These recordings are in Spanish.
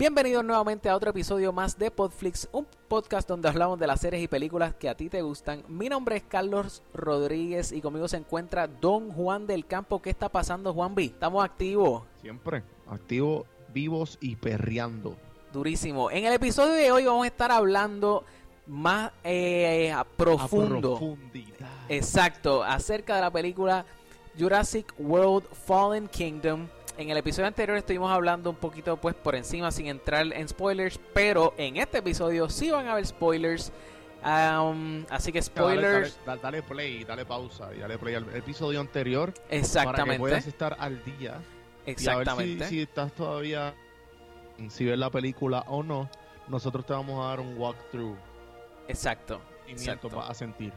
Bienvenidos nuevamente a otro episodio más de Podflix, un podcast donde hablamos de las series y películas que a ti te gustan. Mi nombre es Carlos Rodríguez y conmigo se encuentra Don Juan del Campo. ¿Qué está pasando, Juan B? ¿Estamos activos? Siempre, activos, vivos y perreando. Durísimo. En el episodio de hoy vamos a estar hablando más eh, a profundo. A profundidad. Exacto, acerca de la película Jurassic World Fallen Kingdom. En el episodio anterior estuvimos hablando un poquito pues por encima sin entrar en spoilers, pero en este episodio sí van a haber spoilers. Um, así que spoilers. Dale, dale, dale, play, dale pausa y dale play al episodio anterior. Exactamente. Para que puedas estar al día. Exactamente. Y a ver si, si estás todavía, si ves la película o no, nosotros te vamos a dar un walkthrough. Exacto. Y exacto. para sentir.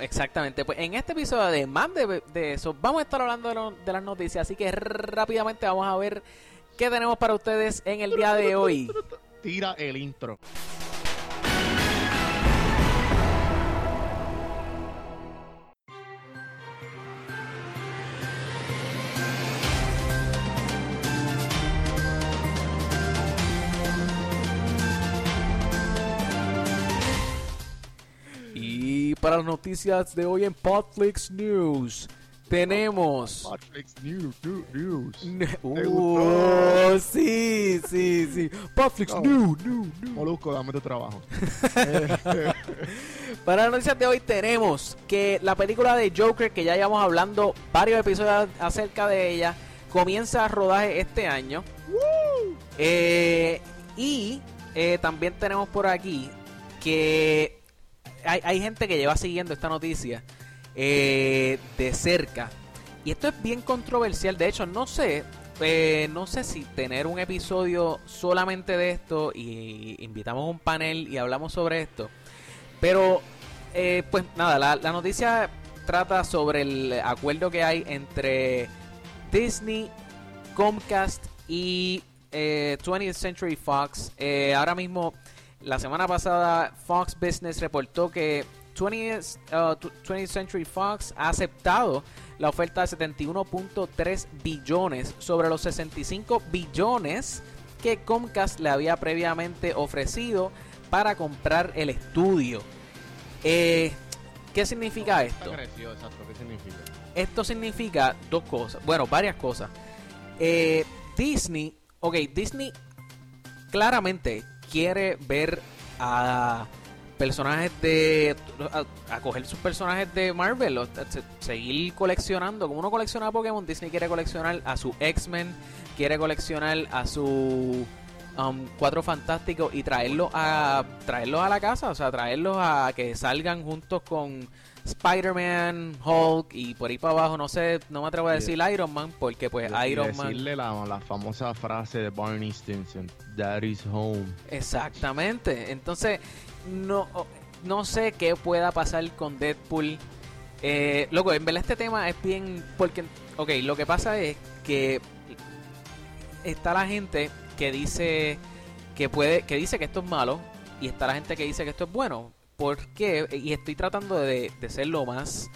Exactamente, pues en este episodio, además de, eso, vamos a estar hablando de, de, las noticias, así que rápidamente vamos a ver qué tenemos para ustedes en el día de hoy. Tira el intro. Para las noticias de hoy en Podflix News. Tenemos. Podflix News, News. Uh, sí, sí, sí. Podflix News, News, News. Molusco, dame tu trabajo. para las noticias de hoy tenemos que la película de Joker, que ya llevamos hablando varios episodios acerca de ella, comienza a rodaje este año. Eh, y eh, también tenemos por aquí que hay, hay, gente que lleva siguiendo esta noticia eh, de cerca. Y esto es bien controversial. De hecho, no sé. Eh, no sé si tener un episodio solamente de esto y invitamos un panel y hablamos sobre esto. Pero, eh, pues nada, la, noticia trata sobre el acuerdo que hay entre Disney, Comcast y eh, 20th Century Fox. Eh, ahora mismo la semana pasada Fox Business reportó que 20th, uh, 20th, Century Fox ha aceptado la oferta de 71.3 billones sobre los 65 billones que Comcast le había previamente ofrecido para comprar el estudio. Eh, ¿Qué significa esto? Exacto, ¿qué significa? Esto significa dos cosas, bueno, varias cosas. Eh, Disney, ok, Disney claramente quiere ver a personajes de a, coger sus personajes de Marvel seguir coleccionando como uno colecciona a Pokémon Disney quiere coleccionar a su X-Men quiere coleccionar a su um, Cuatro Fantásticos y traerlos a traerlos a la casa o sea traerlos a que salgan juntos con Spider-Man, Hulk y por ahí para abajo, no sé, no me atrevo a decir yeah. Iron Man porque pues y Iron decirle Man... La, la famosa frase de Barney Stinson, That is home. Exactamente, entonces no, no sé qué pueda pasar con Deadpool. Eh, loco, en verdad este tema es bien... Porque, ok, lo que pasa es que está la gente que dice que puede que dice que esto es malo y está la gente que dice que esto es bueno por qué, y estoy tratando de, de, ser lo más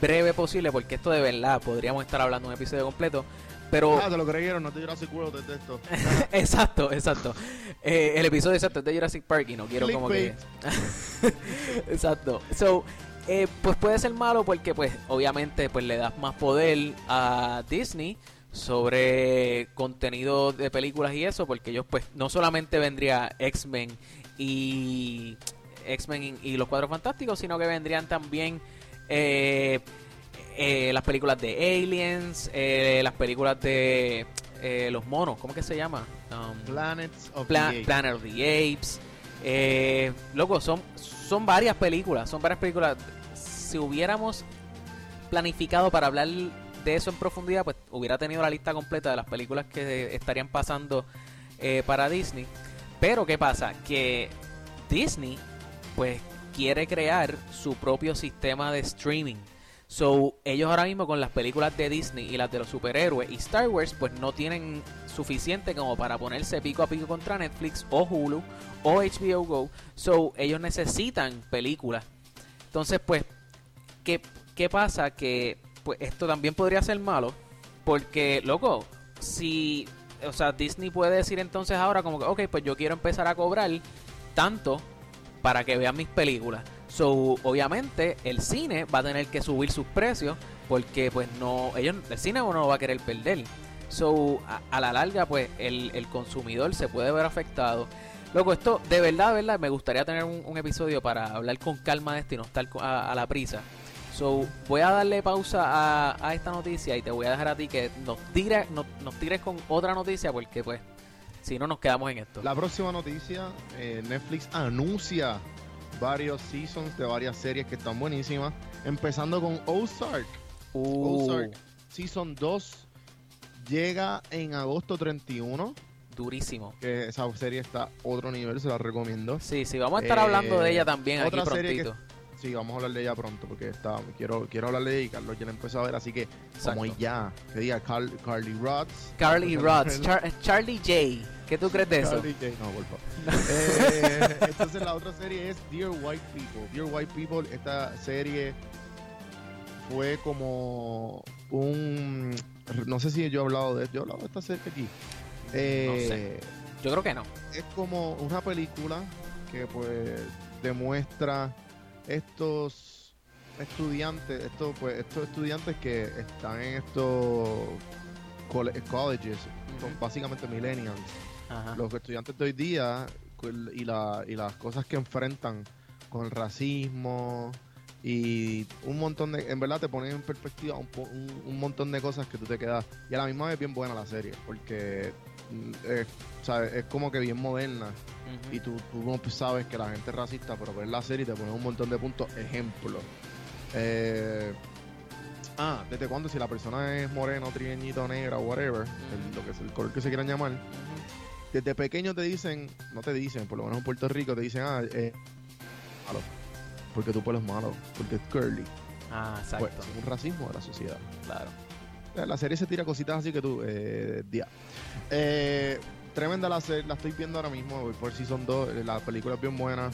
breve posible, porque esto de verdad podríamos estar hablando un episodio completo. Pero. Ah, te lo creyeron, no te Jurassic World desde esto. exacto, exacto. Eh, el episodio exacto es de Jurassic Park y no quiero como que. exacto. So, eh, pues puede ser malo porque, pues, obviamente, pues le das más poder a Disney sobre contenido de películas y eso, porque ellos, pues, no solamente vendría X-Men y X-Men y los Cuatro Fantásticos, sino que vendrían también eh, eh, las películas de Aliens, eh, las películas de los monos, ¿cómo que se llama? Um, Planets of Pla the Apes. Planet of the Apes. Eh, loco, son, son varias películas, son varias películas. Si hubiéramos planificado para hablar de eso en profundidad, pues hubiera tenido la lista completa de las películas que estarían pasando eh, para Disney. Pero ¿qué pasa? Que Disney pues quiere crear su propio sistema de streaming. So, ellos ahora mismo con las películas de Disney y las de los superhéroes y Star Wars, pues no tienen suficiente como para ponerse pico a pico contra Netflix o Hulu o HBO Go. So, ellos necesitan películas. Entonces, pues, ¿qué, qué pasa? Que pues esto también podría ser malo. Porque, loco, si o sea, Disney puede decir entonces ahora como que, ok, pues yo quiero empezar a cobrar tanto para que vean mis películas. So, obviamente, el cine va a tener que subir sus precios porque, pues, no, ellos, el cine no lo va a querer perder. So, a, la larga, pues, el, el consumidor se puede ver afectado. Loco, esto, de verdad, de verdad, me gustaría tener un, episodio para hablar con calma de esto y no estar a, a la prisa. So, voy a darle pausa a, a esta noticia y te voy a dejar a ti que nos tires, nos, nos tires con otra noticia porque, pues, si no nos quedamos en esto. La próxima noticia, eh, Netflix anuncia varios seasons de varias series que están buenísimas, empezando con Ozark. Uh, Ozark Season 2 llega en agosto 31, durísimo. que esa serie está a otro nivel, se la recomiendo. Sí, sí, vamos a estar Eh, hablando de ella también aquí otra serie que- prontito. Sí, vamos a hablar de ella pronto porque está, quiero, quiero hablar de ella y Carlos ya la empezó a ver, así que como Exacto. ya, que diga Carl- Carly Rods. Carly Rods, Char- Charlie J. ¿Qué tú crees de eso? Charlie J. No, por favor. Eh, entonces la otra serie es Dear White People. Dear White People, esta serie fue como un... No sé si yo he hablado de... Yo he hablado de esta serie aquí. Eh, sé. Yo creo que no. Es como una película que pues demuestra estos estudiantes, estos pues estos estudiantes que están en estos colleges, son básicamente millennials Ajá. los estudiantes de hoy día y, la, y las cosas que enfrentan con el racismo y un montón de, en verdad te ponen en perspectiva un, po- un, un montón de cosas que tú te quedas y a la misma vez bien buena la serie porque mm, es, ¿sabes? es como que bien moderna y tú, tú no sabes que la gente es racista pero ver la serie te pone un montón de puntos ejemplo Eh, ah desde cuándo si la persona es moreno trieñito negra whatever el- lo que es el color que se quieran llamar. Desde pequeño te dicen, no te dicen, por lo menos en Puerto Rico te dicen, ah, eh, malo, porque tu pelo es malo, porque es curly. Ah, Pues, exacto. es un racismo de la sociedad. Claro. Eh, La serie se tira cositas así que tú, eh, día. Eh, tremenda la serie, la estoy viendo ahora mismo, voy por Season 2, eh, la película es bien buena.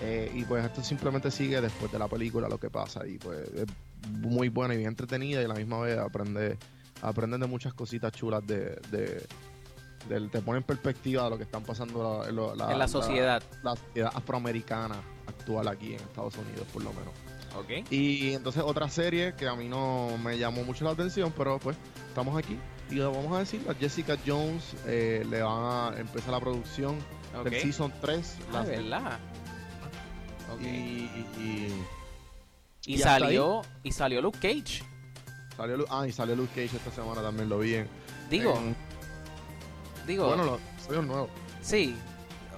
eh, y pues esto simplemente sigue después de la película lo que pasa. Y pues es muy buena y bien entretenida y a la misma vez aprende, aprenden de muchas cositas chulas de, de, del- te pone en perspectiva de lo que están pasando la, en la sociedad. la sociedad afroamericana actual aquí en Estados Unidos por lo menos. Y entonces otra serie que a mí no me llamó mucho la atención, pero pues estamos aquí y lo vamos a decir, a Jessica Jones eh, le van a empezar la producción Ok. del Season 3 Ah, la- ¿verdad? Y, y- salió y salió Luke Cage. salió, ah, y salió Luke Cage esta semana también, lo vi en... Digo, en- digo, bueno, los episodios nuevos. sí.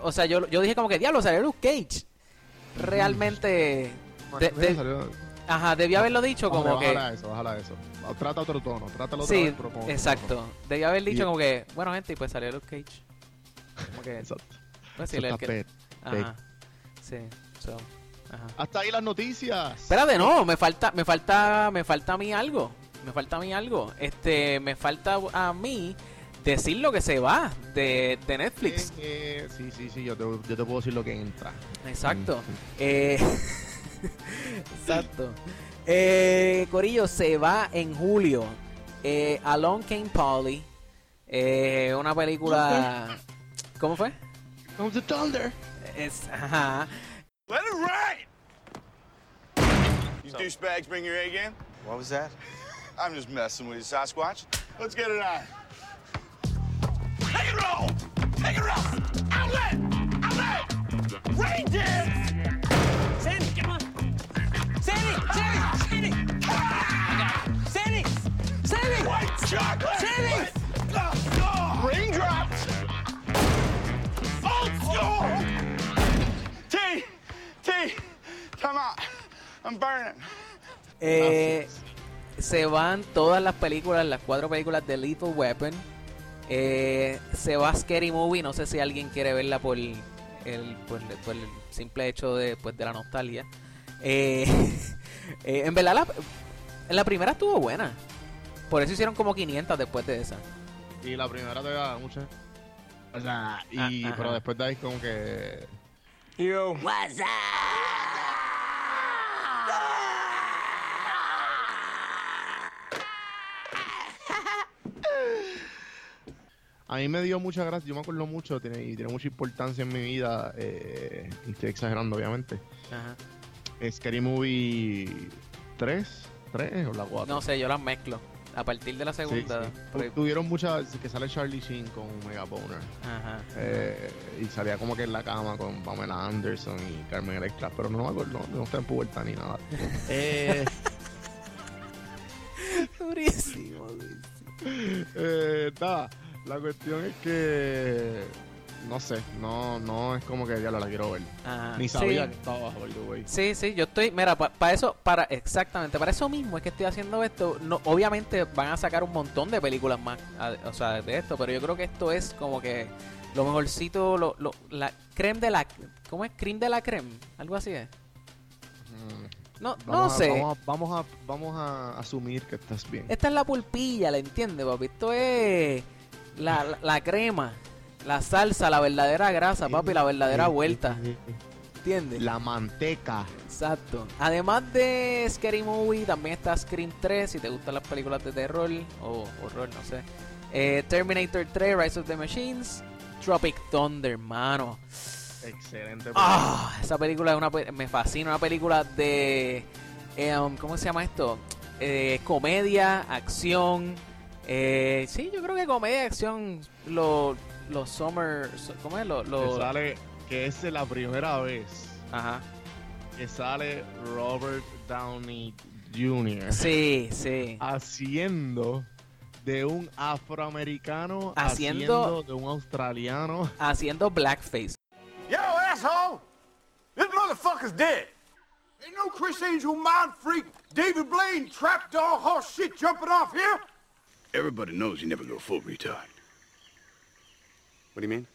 O sea, yo, yo dije como que diablo, salió Luke Cage. Realmente, De- Mira, de- salió- ajá, debía haberlo dicho Hombre, como que bájala eso, bájala eso. Trata otro tono, trátalo otra Sí, con otro exacto. Debía haber dicho Y- como que, bueno, gente, y pues salió Luke Cage. Como tono. que, Exacto. pues sí, el que-. Ajá. Sí, so, ajá. Hasta ahí las noticias. Espérate, no, me falta, me falta, me falta a mí algo. Me falta a mí algo. Este, me falta a mí decir lo que se va de, de Netflix. Eh, eh, sí, sí, sí, yo te, yo te puedo decir lo que entra. Exacto. Mm. Eh, exacto. Eh, Corillo se va en julio. Eh, Alone Came Polly. Eh, una película. ¿Cómo fue? Comes the thunder. Es, ajá. Let it ride! You douchebags bring your A game? What was that? I'm just messing with you, Sasquatch. Let's get it on. Take it roll! Take it roll! Outlet! Outlet! Reindeer! Sandy, come on. Sandy, Sandy, Sandy. Sandy, Sandy. White chocolate! Sandy! Raindrops! Old school! T! T! Come out. I'm burning. Eh, se van todas las películas, las cuatro películas de Lethal Weapon. Eh, se va Scary Movie. No sé si alguien quiere verla por el, por, por el simple hecho de, pues, de la nostalgia. Eh, eh, en verdad, la, la primera estuvo buena. Por eso hicieron como 500 después de esa. Y la primera te da mucha. O sea, y, Ah, pero después de ahí como que. Yo. What's up? A mí me dio mucha gracia, yo me acuerdo mucho tiene, y tiene mucha importancia en mi vida, eh, y estoy exagerando obviamente. Ajá. Scary Movie 3, 3 o la 4. No sé, yo las mezclo. A partir de la segunda. sí. porque- Tuvieron muchas, que sale Charlie Sheen con Mega Boner. Ajá. Eh, y salía como que en la cama con Pamela Anderson y Carmen Electra, pero no me acuerdo, no, no está en pubertad ni nada. Eh, Durísimo, eh, nada, la cuestión es que no sé, no, no es como que ya la quiero ver. Ajá. Ni sabía Sí. que estaba bajo el güey. Sí, sí, yo estoy, mira, para eso, para exactamente, para eso mismo es que estoy haciendo esto. No, obviamente van a sacar un montón de películas más, a- o sea, de esto, pero yo creo que esto es como que lo mejorcito, lo, lo, la creme de la, ¿cómo es? Creme de la creme, algo así es. No, no Vamos a- sé. Vamos a, vamos a, vamos a asumir que estás bien. Esta es la pulpilla, ¿la entiendes, papi? Esto es la, la, la crema, la salsa, la verdadera grasa, papi, la verdadera vuelta, ¿entiendes? La manteca. Exacto. Además de Scary Movie, también está Scream 3, si te gustan las películas de terror o horror, no sé. Eh, Terminator 3, Rise of the Machines, Tropic Thunder, hermano. Excelente. Ah, esa película es una me fascina, una película de eh, um, ¿cómo se llama esto? Eh, comedia, acción. Eh, sí, yo creo que comedia, acción, los los summer, ¿cómo es? Lo, Que lo- sale, que es la primera vez Ajá. que sale Robert Downey Jr. Sí, sí. haciendo de un afroamericano, Haciendo- haciendo de un australiano. Haciendo blackface. Yo, asshole! This motherfucker's dead. Ain't no Chris Angel mind freak, David Blaine trapdoor horse shit jumping off here. Everybody knows you never go full retard. What do you mean?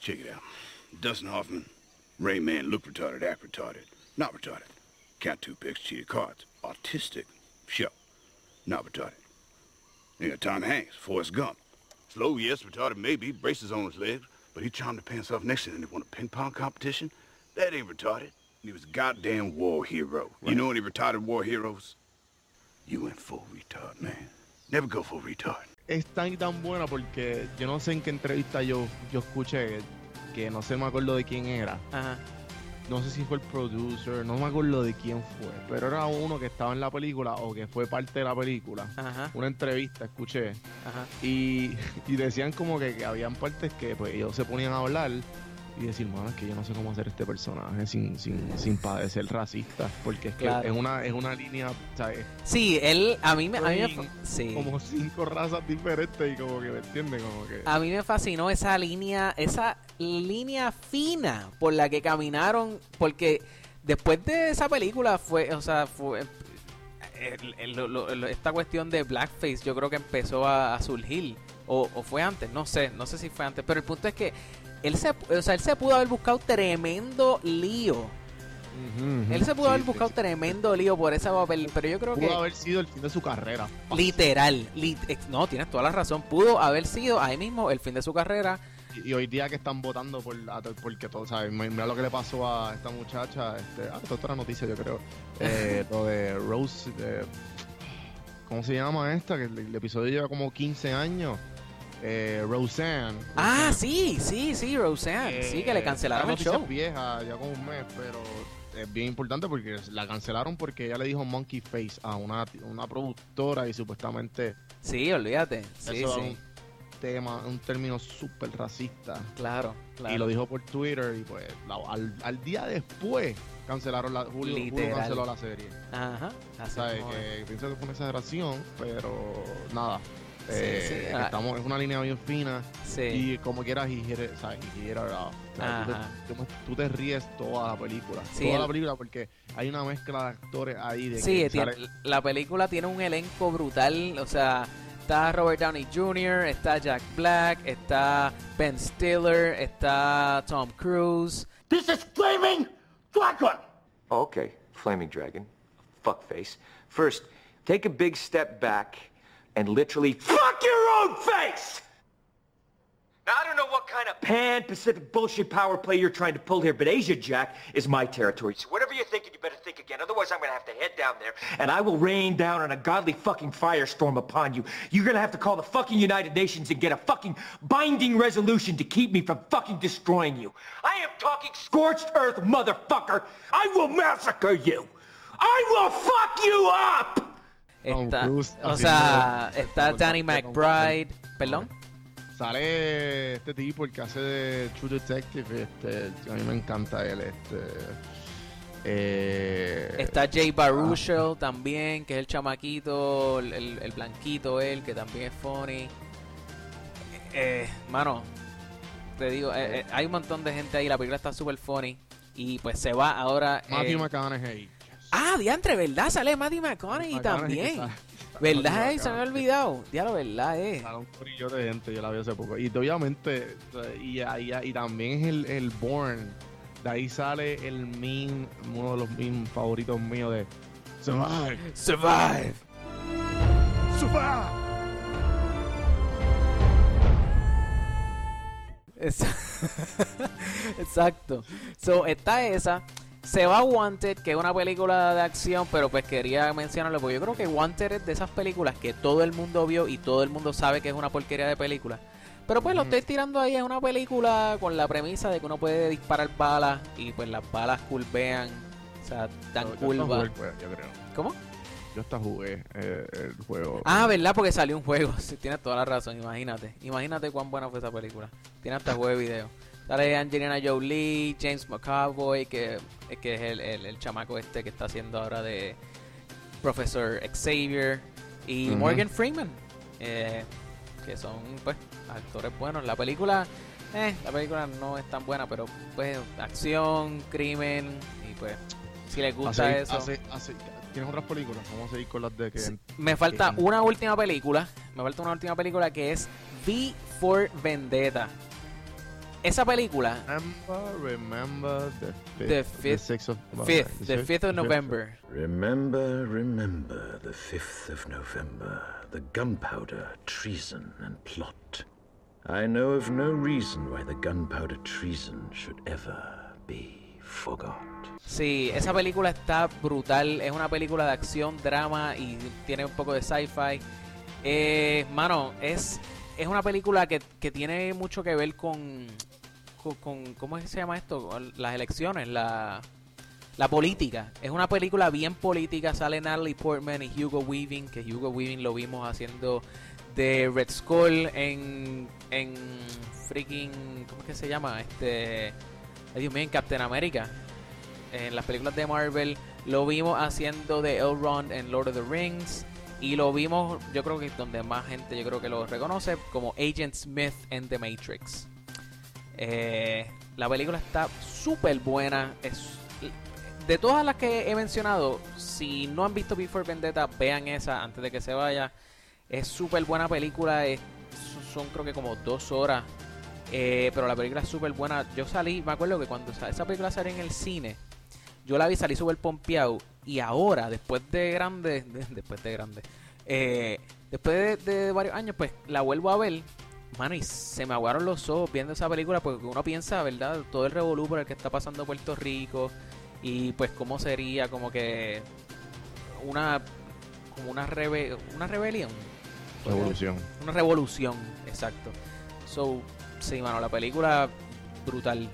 Check it out. Dustin Hoffman, Ray Man, look retarded, act retarded, not retarded. Count two picks, cheated cards. Autistic, sure, not retarded. You got Tom Hanks, Forrest Gump. Slow, yes, retarded maybe, braces on his legs, but he charmed the pants off next to him and won a ping pong competition. That ain't retarded. He was a goddamn war hero. You know any retarded war heroes? You went full retard, man. Never go full retard. Es tan y tan buena porque yo no sé en qué entrevista yo, yo escuché que no sé, me acuerdo de quién era. Ajá. No sé si fue el producer, no me acuerdo de quién fue, pero era uno que estaba en la película o que fue parte de la película. Ajá. Una entrevista, escuché. Ajá. Y, y decían como que, que habían partes que pues ellos se ponían a hablar y decir, mano, es que yo no sé cómo hacer este personaje sin, sin, sin padecer racista. Porque es que Claro. es una, es una línea, ¿sabes? Sí, él a mí me a mí me, Hay fa- sí. Como cinco razas diferentes y como que me entiende, como que. A mí me fascinó esa línea, esa línea fina por la que caminaron, porque después de esa película fue, o sea, fue el- el- esta cuestión de blackface, yo creo que empezó a, a surgir, o, o fue antes, no sé, no sé si fue antes, pero el punto es que él se, o sea, él se pudo haber buscado tremendo lío, él se pudo Sí, haber buscado sí. tremendo lío por ese papel, pero yo creo Pudo que haber sido el fin de su carrera. literal, lit- ex- no, tienes toda la razón, pudo haber sido ahí mismo el fin de su carrera. Y, y hoy día que están votando por porque todo, ¿sabes? Mi- Mira lo que le pasó a esta muchacha, este, ah, esto es otra noticia yo creo. Eh, lo de Rose, de- ¿cómo se llama esta? Que el, el episodio lleva como 15 años. Eh, Roseanne. Ah, sí, sí, sí, Roseanne. Eh, sí, que le cancelaron la el show. vieja, ya como un mes, pero es bien importante porque la cancelaron porque ella le dijo monkey face a una, una productora y supuestamente Sí, olvídate. Sí, eso sí. es un tema, un término súper racista. Claro, claro. Y lo dijo por Twitter y pues al, al día después cancelaron la Julio, canceló la serie. Ajá. Así es. Que pienso que fue una exageración, pero nada. Eh, sí, estamos, es una línea bien fina Sí. y como quieras y. O sea, tú, te, tú- tú te ríes toda la película. Sí, toda el- la película porque hay una mezcla de actores ahí de Sí, que tiene- sale- la película tiene un elenco brutal. O sea, está Robert Downey Jr., está Jack Black, está Ben Stiller, está Tom Cruise. This is flaming dragon. Okay, Flaming Dragon. Fuckface. First, take a big step back and literally fuck your own face! Now, I don't know what kind of pan-Pacific bullshit power play you're trying to pull here, but Asia Jack is my territory. So whatever you're thinking, you better think again. Otherwise, I'm gonna have to head down there, and I will rain down on a godly fucking firestorm upon you. You're gonna have to call the fucking United Nations and get a fucking binding resolution to keep me from fucking destroying you. I am talking scorched earth, motherfucker. I will massacre you. I will fuck you up. Está, Cruise o sea, está Danny McBride. Perdón. Sale este tipo, el que hace de True Detective, este, a mí me encanta él, este... Eh, Está Jay Baruchel también, que es el chamaquito, el, el- blanquito él, que también es funny. Eh, mano, te digo, eh, eh, hay un montón de gente ahí, la película está súper funny. Y pues se va ahora... Matthew eh, McConaughey. Ah, diantre, ¿verdad? Sale Matthew McConaughey también. ¿Verdad? Eh? Se me había McConaughey. olvidado. Diablo, ¿verdad? Eh. Sale un corillo de gente, yo la vi hace poco. Y obviamente, y, y, y también es el, el Born. De ahí sale el meme, uno de los memes favoritos míos de Survive. Survive. Survive. Ex- Exacto. So, está esa. Se va Wanted, que es una película de acción, pero pues quería mencionarlo porque yo creo que Wanted es de esas películas que todo el mundo vio y todo el mundo sabe que es una porquería de película. Pero pues lo estoy tirando ahí en una película con la premisa de que uno puede disparar balas y pues las balas curvean, o sea, dan Yo- yo hasta curva. jugué el juego, yo creo. ¿Cómo? Yo hasta jugué eh, el juego. Ah, ¿verdad? Porque salió un juego. Sí, tienes toda la razón, imagínate. Imagínate cuán buena fue esa película. Tiene hasta juego de video. Sale Angelina Jolie, James McAvoy, que, que es el, el, el chamaco este que está haciendo ahora de Professor Xavier. Y. Morgan Freeman, eh, que son pues actores buenos. La película, eh, la película no es tan buena, pero pues acción, crimen, y pues si les A gusta eso. ¿Tienes otras películas? Vamos a seguir con las de que. Sí, Me falta que- una última película. Me falta una última película que es V for Vendetta. Esa película, Remember, remember the fifth, The the fifth- sixth of, fifth, the 5th of the November. Remember, remember the 5th of November, the gunpowder, treason, and plot. I know of no reason why the gunpowder treason should ever be forgot. Sí, esa película está brutal. Es una película de acción, drama y tiene un poco de sci-fi. Eh, mano, es, es una película que, que tiene mucho que ver con, con, ¿Cómo es que se llama esto? Las elecciones, la, la política. Es una película bien política. Sale Natalie Portman y Hugo Weaving. Que Hugo Weaving lo vimos haciendo de Red Skull en, en freaking. ¿Cómo es que se llama? Este. ay, Dios en Captain America en las películas de Marvel, lo vimos haciendo de Elrond en Lord of the Rings y lo vimos, yo creo que donde más gente yo creo que lo reconoce como Agent Smith en The Matrix. Eh, la película está súper buena. Es, de todas las que he mencionado, si no han visto Before Vendetta, vean esa antes de que se vaya. Es súper buena película. son creo que como dos horas. eh, pero la película es súper buena. Yo salí, me acuerdo que cuando sa- esa película salió en el cine, yo la vi, salí súper pompeado. Y ahora, después de grande, de- después de grande, eh, después de, de varios años, pues la vuelvo a ver. Mano, y se me aguaron los ojos viendo esa película porque uno piensa, ¿verdad? Todo el revolú por el que está pasando Puerto Rico y pues cómo sería como que una como una rebe- una rebelión, Revolución. una revolución, exacto. So, sí, mano, la película brutal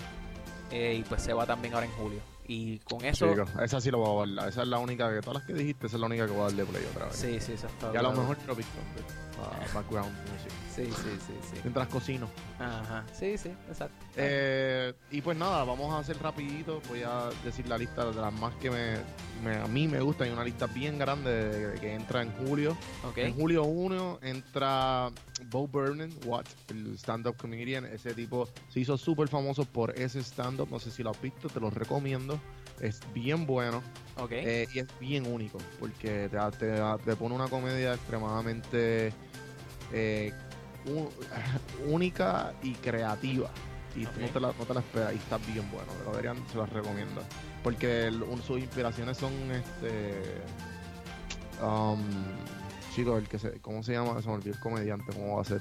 eh, y pues se va también ahora en julio. Y con eso Chico, esa sí lo voy a ver. Esa es la única que, todas las que dijiste, esa es la única que voy a darle play otra vez. Sí, sí, eso está y a lo mejor Tropic Thunder, background music. Sí, sí, sí, sí. Mientras cocino. Ajá. Sí, sí, exacto. Eh, y pues nada, vamos a hacer rapidito. Voy a decir la lista de las más que me, me- a mí me gustan. Hay una lista bien grande de- que entra en julio. ok. En julio 1 entra Bo Burnham, What, el stand-up comedian. Ese tipo se hizo súper famoso por ese stand-up. No sé si lo has visto, te lo recomiendo. Es bien bueno Ok. eh, y es bien único porque te, te, te pone una comedia extremadamente eh, única y creativa. Y tú no te, la, no te la esperas y está bien bueno. Lo deberían, se los recomiendo. Porque el- un- sus inspiraciones son este. Um, chicos, el que se, ¿cómo se llama? Se me olvidó el comediante, ¿cómo va a ser?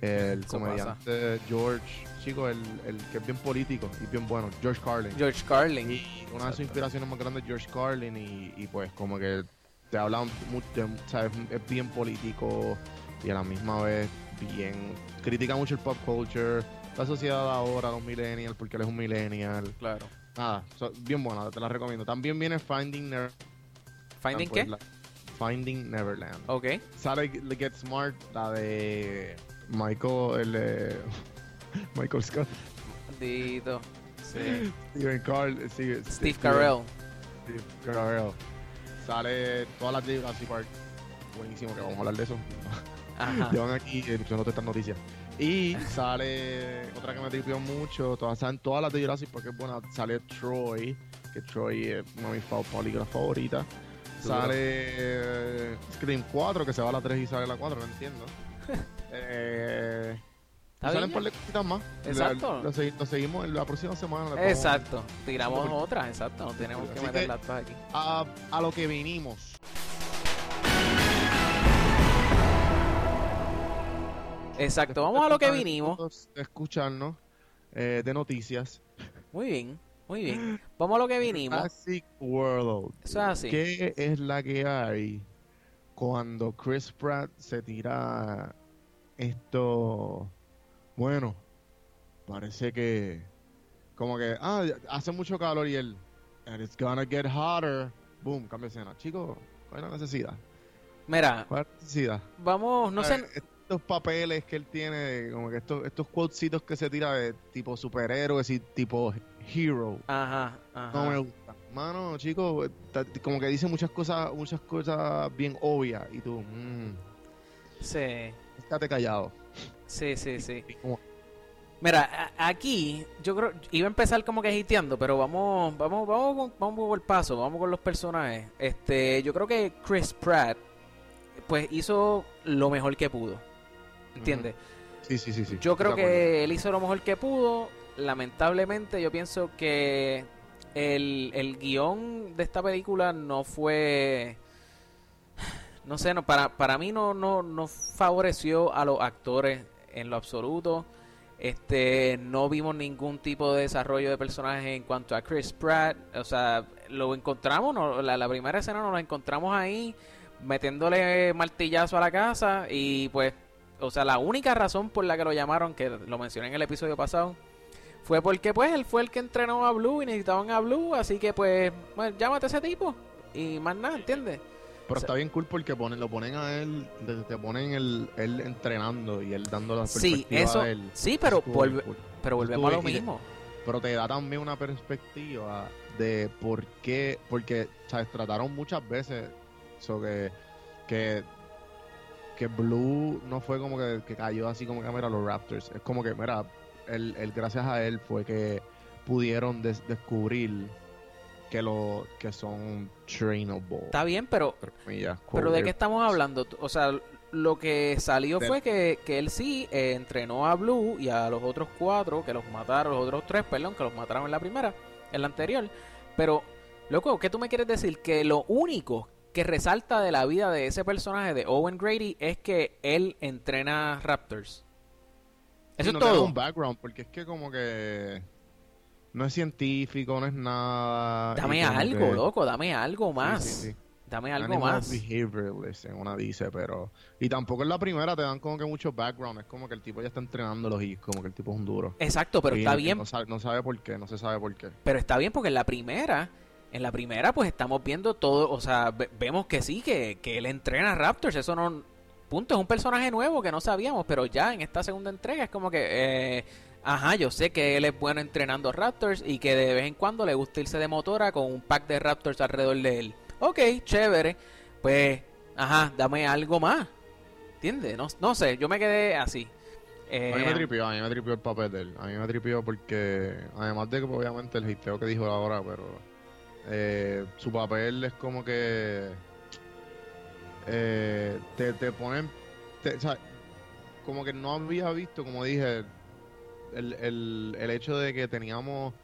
El comediante George, chico, el, el que es bien político y bien bueno, George Carlin. George Carlin. Y una de sus inspiraciones más grandes es George Carlin y, y pues como que te habla mucho, ¿sabes? Es bien político y a la misma vez bien... Critica mucho el pop culture, la sociedad ahora, los millennials, porque él es un millennial. Claro. Nada, so- bien buena, te la recomiendo. También viene Finding Neverland. ¿Finding qué? la- Finding Neverland. Ok. Sale Get Smart, la de Michael, el de Michael Scott, Dito. Sí. Steven Carl, sí, Steve Carell. Steve Carell. Sale todas las de Jurassic Park. Buenísimo, que vamos a hablar de eso. Ajá. Llevan aquí eh, todas estas noticias. Y sale otra que me tripió mucho, todas todas las de Jurassic Park es buena. Sale Troy, que Troy es una de mis favoritas. Sale eh, Scream 4, que se va a la 3 y sale la 4, no entiendo. eh, ¿Está salen de cositas más. Exacto. La- Lo, segui- lo seguimos en la próxima semana. Exacto. Tiramos Súper- otra, exacto. No tenemos que Así meter que- las dos aquí. A, a lo que vinimos. Exacto. Vamos a lo que vinimos. Escucharnos eh, de noticias. Muy bien. Muy bien. Vamos a lo que vinimos. Jurassic World. Eso es así. ¿Qué es la que hay cuando Chris Pratt se tira esto? Bueno, parece que como que ah, hace mucho calor y él and it's gonna get hotter. Boom, cambia escena. Chicos, ¿cuál es la necesidad? Mira, ¿Cuál es la necesidad? vamos, no sé. Estos papeles que él tiene, como que estos, estos quotecitos que se tira de tipo superhéroes y tipo hero. Ajá, No me ajá. gusta. Mano, chicos, ta- como que dice muchas cosas, muchas cosas bien obvias y tú, mmm, Sí, estate callado. Sí, sí, sí. Mira, aquí yo creo iba a empezar como que hiteando, pero vamos, vamos, vamos, vamos por el paso, vamos con los personajes. Este, yo creo que Chris Pratt, pues hizo lo mejor que pudo, ¿entiendes? Sí, sí, sí, sí. Yo creo que él hizo lo mejor que pudo. Lamentablemente, yo pienso que el, el guion de esta película no fue. No sé, no, para, para mí no, no, no favoreció a los actores en lo absoluto. Este, no vimos ningún tipo de desarrollo de personaje en cuanto a Chris Pratt. O sea, lo encontramos, no, la, primera escena nos la encontramos ahí, metiéndole martillazo a la casa. Y pues, o sea, la única razón por la que lo llamaron, que lo mencioné en el episodio pasado, fue porque pues él fue el que entrenó a Blue y necesitaban a Blue. Así que pues, bueno, llámate a ese tipo. Y más nada, ¿entiendes? Pero está bien cool porque ponen, lo ponen a él, te, ponen el, él entrenando y él dando la Sí, perspectiva eso. de él. Sí, pero, Estuvo volve- bien cool. pero volvemos a lo mismo. Pero te da también una perspectiva de por qué, porque, ¿sabes? Trataron muchas veces eso que, que, que Blue no fue como que, que cayó así como que, mira, los Raptors. Es como que, mira, él, él, gracias a él fue que pudieron des- descubrir que lo que son trainable. Está bien, pero comillas, Pero ¿de qué quote estamos hablando? O sea, lo que salió De- fue que, que él sí eh, entrenó a Blue y a los otros cuatro, que los mataron, los otros tres, perdón, que los mataron en la primera, en la anterior. Pero, loco, ¿qué tú me quieres decir? Que lo único que resalta de la vida de ese personaje de Owen Grady es que él entrena Raptors. Eso Sí, es todo. un background, porque es que como que no es científico, no es nada. Dame algo, que- loco, dame algo más. Sí, sí, sí. Dame algo Animal más. behavioralist, en una dice, pero. Y tampoco en la primera te dan como que mucho background. Es como que el tipo ya está entrenándolos y como que el tipo es un duro. Exacto, pero Y está bien No sabe, no sabe por qué, no se sabe por qué. Pero está bien porque en la primera, en la primera pues estamos viendo todo, o sea, ve- vemos que sí, que, que él entrena a Raptors, eso no, punto, es un personaje nuevo que no sabíamos, pero ya en esta segunda entrega es como que, eh, ajá, yo sé que él es bueno entrenando Raptors y que de vez en cuando le gusta irse de motora con un pack de Raptors alrededor de él. Ok, chévere, pues, ajá, dame algo más, ¿entiendes? No, no sé, yo me quedé así. Eh, A mí me tripió, a mí me tripió el papel de él. A mí me tripió porque, además de que obviamente el hiteo que dijo ahora, pero eh, su papel es como que eh, te, te ponen, te- o sea, como que no había visto, como dije, el, el, el hecho de que teníamos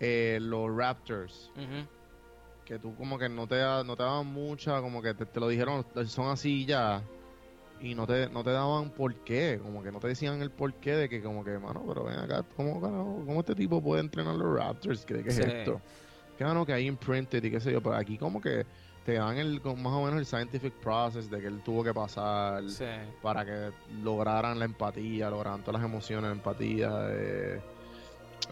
eh, los Raptors, que tú como que no te, no te daban mucha, como que te, te lo dijeron, son así ya. y no te, no te daban por qué, como que no te decían el por qué de que como que, mano, pero ven acá, ¿cómo, cómo este tipo puede entrenar los Raptors? ¿Qué, qué es Sí. esto? Que bueno, que hay imprinted y qué sé yo, pero aquí como que te dan el, con más o menos el scientific process de que él tuvo que pasar Sí. para que lograran la empatía, lograran todas las emociones, la empatía eh,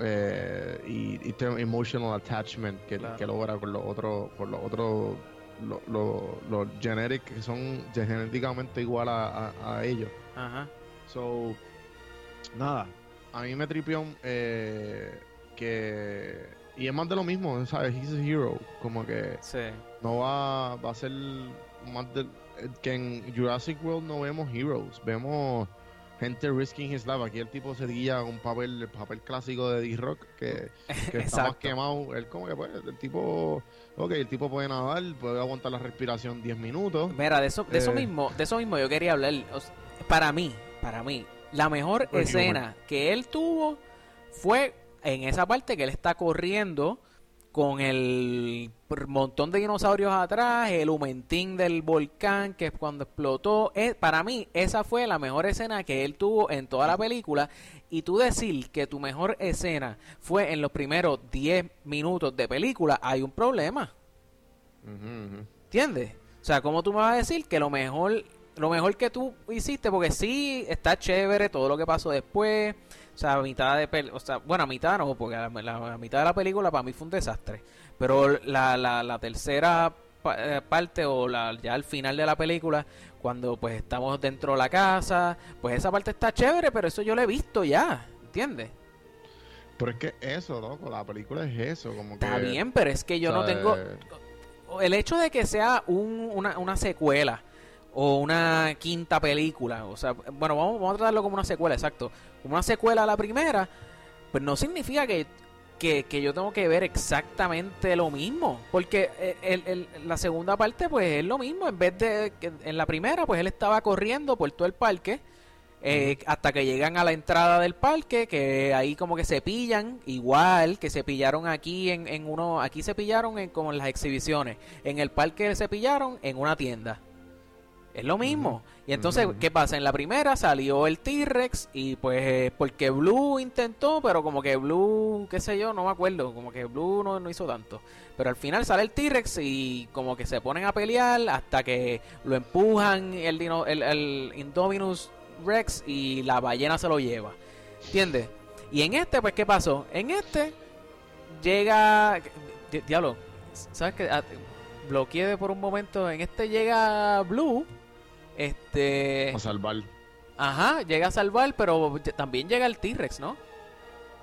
eh, y, y te- emotional attachment que, Claro. que logra con los otros, con los otros, los lo, generic que son genéticamente igual a, a- a ellos. Ajá. So, nada, a mí me tripió eh, que y es más de lo mismo, ¿sabes? He's a hero, como que Sí. no va, va a ser más de, que en Jurassic World no vemos heroes, vemos gente risking his life. Aquí el tipo se guía un papel, el papel clásico de D-Rock que, que está más quemado. Él como que pues, el tipo, ok, el tipo puede nadar, puede aguantar la respiración 10 minutos. Mira, de eso, de eso Eh. mismo, de eso mismo yo quería hablar. O Para mí, para mí, la mejor Super escena que él tuvo fue en esa parte que él está corriendo con el montón de dinosaurios atrás, el humentín del volcán que es cuando explotó. Para mí, esa fue la mejor escena que él tuvo en toda la película. Y tú decir que tu mejor escena fue en los primeros 10 minutos de película, hay un problema. Ujú. ¿Entiendes? O sea, ¿cómo tú me vas a decir que lo mejor, lo mejor que tú hiciste, porque sí está chévere todo lo que pasó después, o sea, a mitad de, pel- o sea, bueno, a mitad no, porque la, la- la mitad de la película para mí fue un desastre, pero la, la, la tercera pa- eh, parte o la, ya al final de la película, cuando pues estamos dentro de la casa, pues esa parte está chévere, pero eso yo lo he visto ya, ¿entiendes? Pero es que eso, loco, la película es eso, como que... Está bien, pero es que yo no tengo, el hecho de que sea un- una, una secuela o una quinta película, o sea, bueno, vamos, vamos a tratarlo como una secuela, exacto, una secuela a la primera, pues no significa que, que, que yo tengo que ver exactamente lo mismo, porque eh, el- el- la segunda parte pues es lo mismo, en vez de que en la primera pues él estaba corriendo por todo el parque, eh, hasta que llegan a la entrada del parque, que ahí como que se pillan, igual que se pillaron aquí en, en uno, aquí se pillaron en, como en las exhibiciones, en el parque se pillaron en una tienda. Es lo mismo. Y entonces. ¿qué pasa? En la primera salió el T-Rex y pues eh, porque Blue intentó, pero como que Blue, qué sé yo, no me acuerdo, como que Blue no, no hizo tanto. Pero al final sale el T-Rex y como que se ponen a pelear hasta que lo empujan el, dino, el, el Indominus Rex y la ballena se lo lleva. ¿Entiendes? Y en este, pues, ¿qué pasó? En este llega... di- Diablo, ¿sabes qué? Ah, Bloqueé por un momento. En este llega Blue. Este... A salvar. Ajá, llega a salvar, pero también llega el T-Rex, ¿no?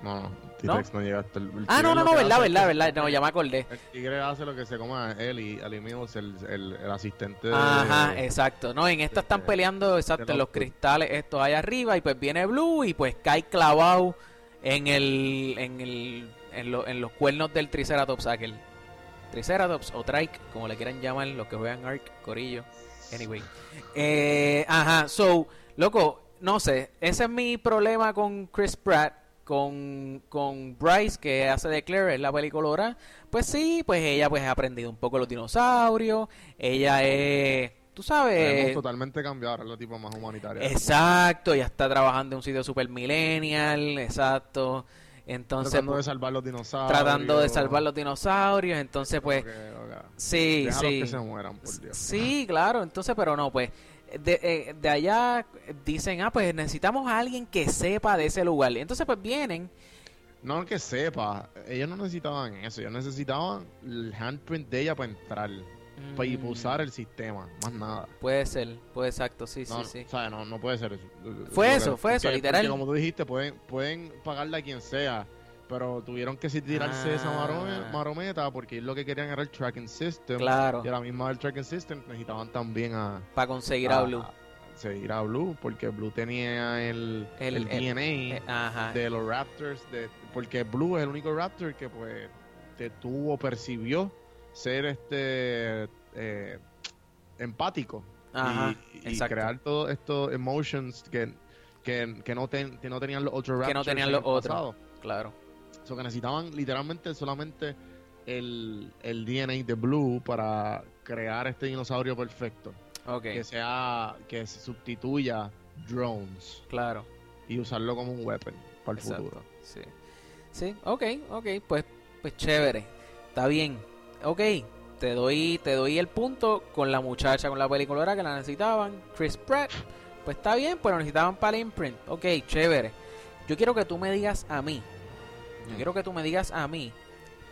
No, no, T-Rex no, llega hasta el... el Ah, no, no, no, verdad, verdad, verdad. No, ya me acordé. El tigre hace lo que se coma él y Ali Mills, el, el, el asistente de... Ajá, exacto. No, en esta están de- peleando, exacto, de los cristales estos ahí arriba y pues viene Blue y pues cae clavado en el, en el, en, lo- en los cuernos del Triceratops aquel. Triceratops o Trike, como le quieran llamar los que juegan Ark, Corillo. Anyway. Eh, ajá, so, loco, no sé, ese es mi problema con Chris Pratt. Con, con Bryce, que hace de Claire en la película, pues sí, pues ella pues ha aprendido un poco los dinosaurios, ella es, tú Hemos sabes, totalmente cambiado, ahora es la tipo más humanitaria. exacto, ya está trabajando en un sitio super millennial, exacto, entonces tratando de pues, salvar los dinosaurios. tratando de salvar los dinosaurios, entonces pues, sí, déjalos sí. que se mueran, por Dios. Sí, claro, entonces, pero no, pues de, eh, de allá dicen, ah, pues necesitamos a alguien que sepa de ese lugar. Entonces, pues vienen, No que sepa, ellos no necesitaban eso, ellos necesitaban el handprint de ella para entrar, para y Mm, para usar el sistema, más nada. Puede ser, puede exacto, sí, No, sí, sí. o sea, no, no puede ser eso. Fue eso, fue eso, literal. como tú dijiste, pueden, pueden pagarle a quien sea, pero tuvieron que tirarse esa Ah. marome- marometa porque lo que querían era el tracking system. Claro, Y a la misma del tracking system necesitaban también a, para conseguir a a- Blue. seguir a Blue, porque Blue tenía el, El- el, el- DNA Eh, ajá, de los Raptors, de, porque Blue es el único Raptor que pues te tuvo, percibió ser este eh, empático ajá, y, y crear todos estos emotions que, que, que no, ten- que no tenían los otros Que no tenían en los otros. Claro. So que necesitaban literalmente solamente el, el DNA de Blue para crear este dinosaurio perfecto. Ok, que sea que se sustituya drones claro. y usarlo como un weapon para el Exacto. futuro. Sí. Sí, ok, ok, pues, pues chévere. Está bien. Ok, te doy, te doy el punto con la muchacha, con la película que la necesitaban. Chris Pratt, pues está bien, pero necesitaban para el imprint. Ok, chévere. Yo quiero que tú me digas a mí. Yo Mm. quiero que tú me digas a mí.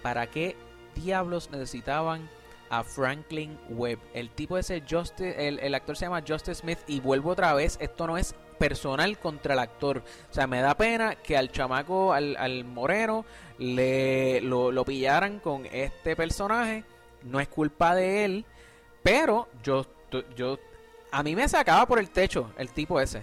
¿Para qué diablos necesitaban a Franklin Webb? El tipo ese, Justice, el, el actor se llama Justice Smith. Y vuelvo otra vez, esto no es personal contra el actor. O sea, me da pena que al chamaco, al, al moreno, le lo, lo pillaran con este personaje. No es culpa de él. Pero yo, yo, a mí me sacaba por el techo el tipo ese.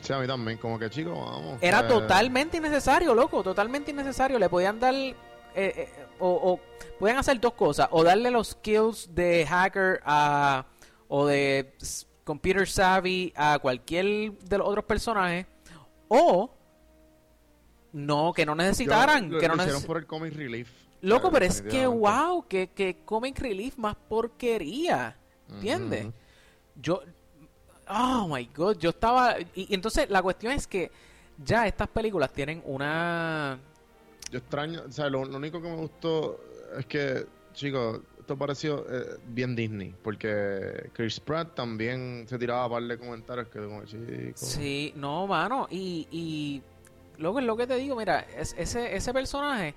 Sí, a mí también, como que chicos, vamos. Era eh, totalmente innecesario, loco, totalmente innecesario. Le podían dar, eh, eh, o, o podían hacer dos cosas, o darle los skills de hacker a, o de computer savvy a cualquier de los otros personajes, o no, que no yo- necesitaran, lo, que no lo hicieron neces- por el comic relief. Loco, pero es que wow, que, que comic relief más porquería, ¿entiendes? Yo, oh my god, yo estaba, y, y entonces la cuestión es que ya estas películas tienen una, Yo extraño, o sea, lo, lo único que me gustó es que, chicos, esto pareció eh, bien Disney, porque Chris Pratt también se tiraba a par de comentarios que como, chicos. sí, no, mano, y, y luego es lo que te digo, mira, es- ese, ese personaje,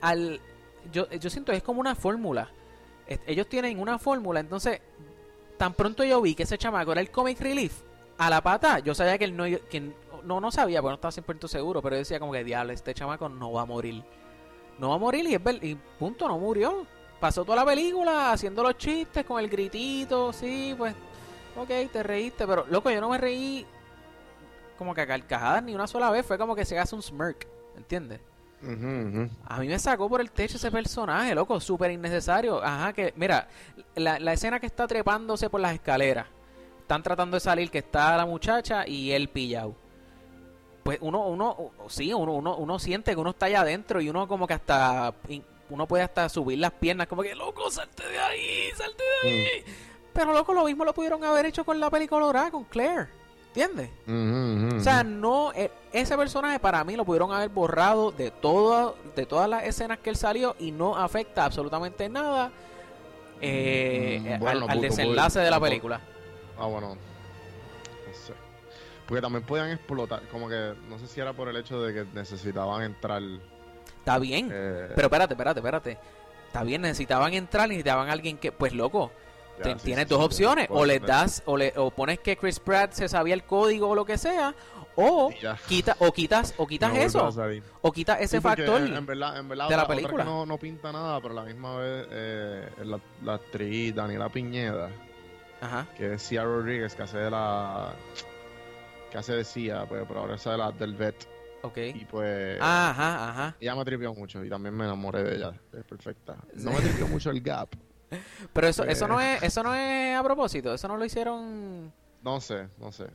al, yo, yo siento que es como una fórmula, ellos tienen una fórmula, entonces, tan pronto yo vi que ese chamaco era el comic relief, a la pata, yo sabía que él no, que no, no sabía, porque no estaba 100% seguro, pero yo decía como que, diablo, este chamaco no va a morir. No va a morir y es y punto, no murió. Pasó toda la película haciendo los chistes con el gritito, sí, pues, ok, te reíste, pero loco, yo no me reí como que a carcajadas ni una sola vez, fue como que se hace un smirk, ¿entiendes? A mí me sacó por el techo ese personaje, loco, súper innecesario. Ajá, que, mira, la, la escena que está trepándose por las escaleras, están tratando de salir, que está la muchacha y él pillado. Pues uno, uno, sí, uno, uno, uno siente que uno está allá adentro y uno como que hasta, uno puede hasta subir las piernas, como que, loco, salte de ahí, salte de ahí. Pero, loco, lo mismo lo pudieron haber hecho con la película dorada, con Claire, ¿entiendes? O sea, no, eh, ese personaje para mí lo pudieron haber borrado de todo, de todas las escenas que él salió y no afecta absolutamente nada eh, Mm, eh, bueno, al, desenlace de la película. Ah, bueno. No sé. Porque también podían explotar, como que no sé si era por el hecho de que necesitaban entrar. Está bien, eh, pero espérate, espérate, espérate. Está bien, necesitaban entrar, necesitaban alguien que, pues loco, ya, te- sí, tienes sí, dos sí, opciones, o le das, o le, o pones que Chris Pratt se sabía el código o lo que sea, o quita, o quitas, o quitas No eso, o quitas ese factor. En, en verdad, en verdad de la película. no, no pinta nada, pero a la misma vez eh, la, la actriz Daniela Piñeda, Ajá, que es Cia Rodríguez, que hace de la. que hace de Cia, pues, pero ahora hace de la del vet. ok. Y pues. Ajá, ajá. Ella me tripió mucho y también me enamoré de ella. Es perfecta. No me tripió mucho el gap. Pero eso, eso no es, eso no es a propósito, eso no lo hicieron No sé, no sé.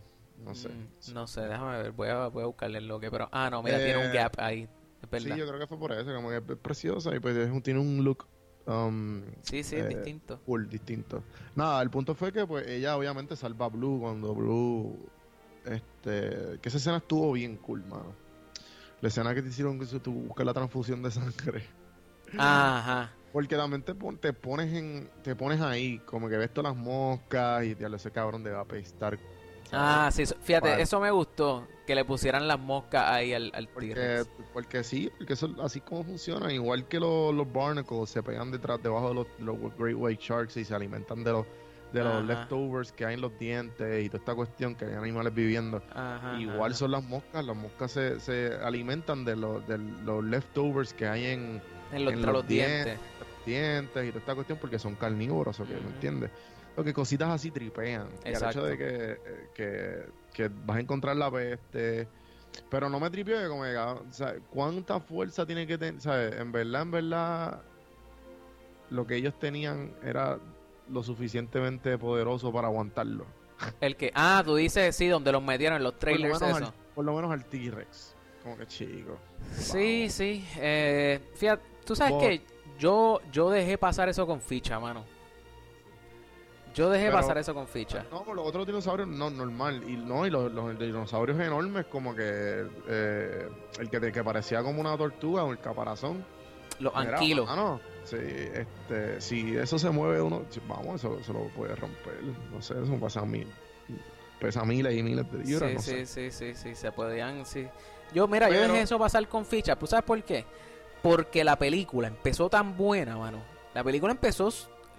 No sé. Mm, No sé, déjame ver, voy a, voy a buscarle el loque, pero... Ah, no, mira, tiene un Eh, gap ahí, es verdad. Sí, yo creo que fue por eso, como que es preciosa y pues tiene un look um, Sí, sí, eh, distinto. cool, distinto. Nada, el punto fue que pues ella obviamente salva a Blue cuando Blue este que esa escena estuvo bien cool, mano. La escena que te hicieron que se- tú buscas la transfusión de sangre. Ajá. Porque también te, pon- te pones en te pones ahí, como que ves todas las moscas y te ese cabrón de va a apestar. Ah, sí, fíjate, eso me gustó, que le pusieran las moscas ahí al, al Porque, sí, porque eso así como funciona, igual que los, los barnacles se pegan detrás, debajo de los, los Great White Sharks y se alimentan de los de los Ajá. leftovers que hay en los dientes y toda esta cuestión que hay animales viviendo. Ajá, igual son las moscas, las moscas se, se alimentan de los, de los leftovers que hay en En los, en entre los los dientes. Dientes y toda esta cuestión porque son carnívoros, ¿o qué? ¿Me entiendes? Lo que cositas así tripean. Y el hecho de que, eh, que, que vas a encontrar la peste. Pero no me tripió que como que, o sea, cuánta fuerza tiene que tener, ¿sabes? En verdad, en verdad, lo que ellos tenían era lo suficientemente poderoso para aguantarlo. El que... Ah, tú dices, sí, donde los metieron en los Por lo, trailers, menos eso. al, por lo menos al T-Rex. Como que chico. Sí, sí. Eh, fíjate, tú sabes que yo, yo dejé pasar eso con ficha, mano. Yo dejé Pero- pasar eso con ficha. No, los otros dinosaurios no, normal. Y no, y los, los dinosaurios enormes, como que eh, el que, que parecía como una tortuga o el caparazón. Los anquilos. mano, sí, este, si eso se mueve uno, vamos, eso se lo puede romper. No sé, eso pasa mil. Pesa miles y miles de libras, Sí, no sí, sé. sí, sí, sí, se podían, sí. Yo, mira, yo dejé eso pasar con ficha. ¿Tú sabes por qué? Porque la película empezó tan buena, mano. La película empezó,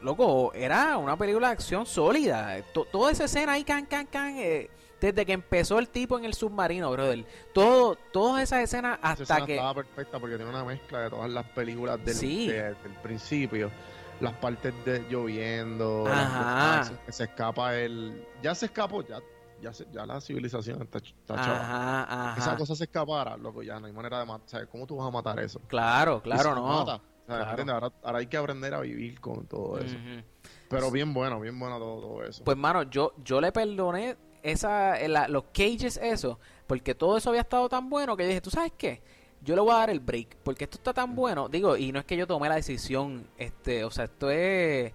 loco, era una película de acción sólida. To- toda esa escena ahí, can, can, can, eh, desde que empezó el tipo en el submarino, brother. Todo, todas esas escenas Esa hasta escena que... estaba perfecta porque tiene una mezcla de todas las películas del, Sí. de- del principio. Las partes de lloviendo, las- que se escapa el... Ya se escapó, ya, ya, se- ya la civilización está, está. Ajá, ajá. Esa cosa se escapara, loco, ya no hay manera de matar. ¿sabes? ¿Cómo tú vas a matar eso? Claro, claro, no. Ahora, ahora hay que aprender a vivir con todo eso. Pero bien bueno, bien bueno todo, todo eso. Pues, mano, yo, yo le perdoné esa, eh, la- los cages, eso, porque todo eso había estado tan bueno que yo dije, ¿tú sabes qué? Yo le voy a dar el break, porque esto está tan bueno. Digo, y no es que yo tomé la decisión, este, o sea, esto es,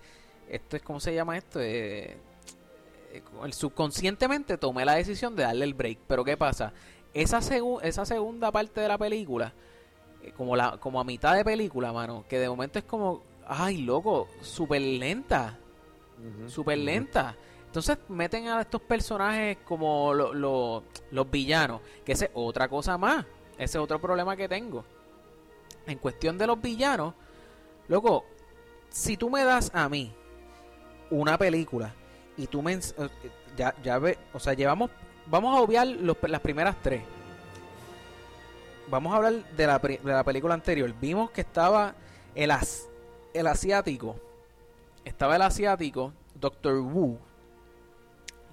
esto es, ¿cómo se llama esto? Eh, subconscientemente tomé la decisión de darle el break. Pero ¿qué pasa? Esa, segu- esa segunda parte de la película, eh, como, la, como a mitad de película, mano, que de momento es como, ay, loco, súper lenta Ujú, súper lenta. Entonces meten a estos personajes como lo- lo- los villanos, que esa es otra cosa más. Ese es otro problema que tengo. En cuestión de los villanos, loco, si tú me das a mí una película y tú me... eh, Ya, ya ve, o sea, llevamos... Vamos a obviar los- las primeras tres. Vamos a hablar de la, de la película anterior. Vimos que estaba el, as- el asiático estaba el asiático, Doctor Wu,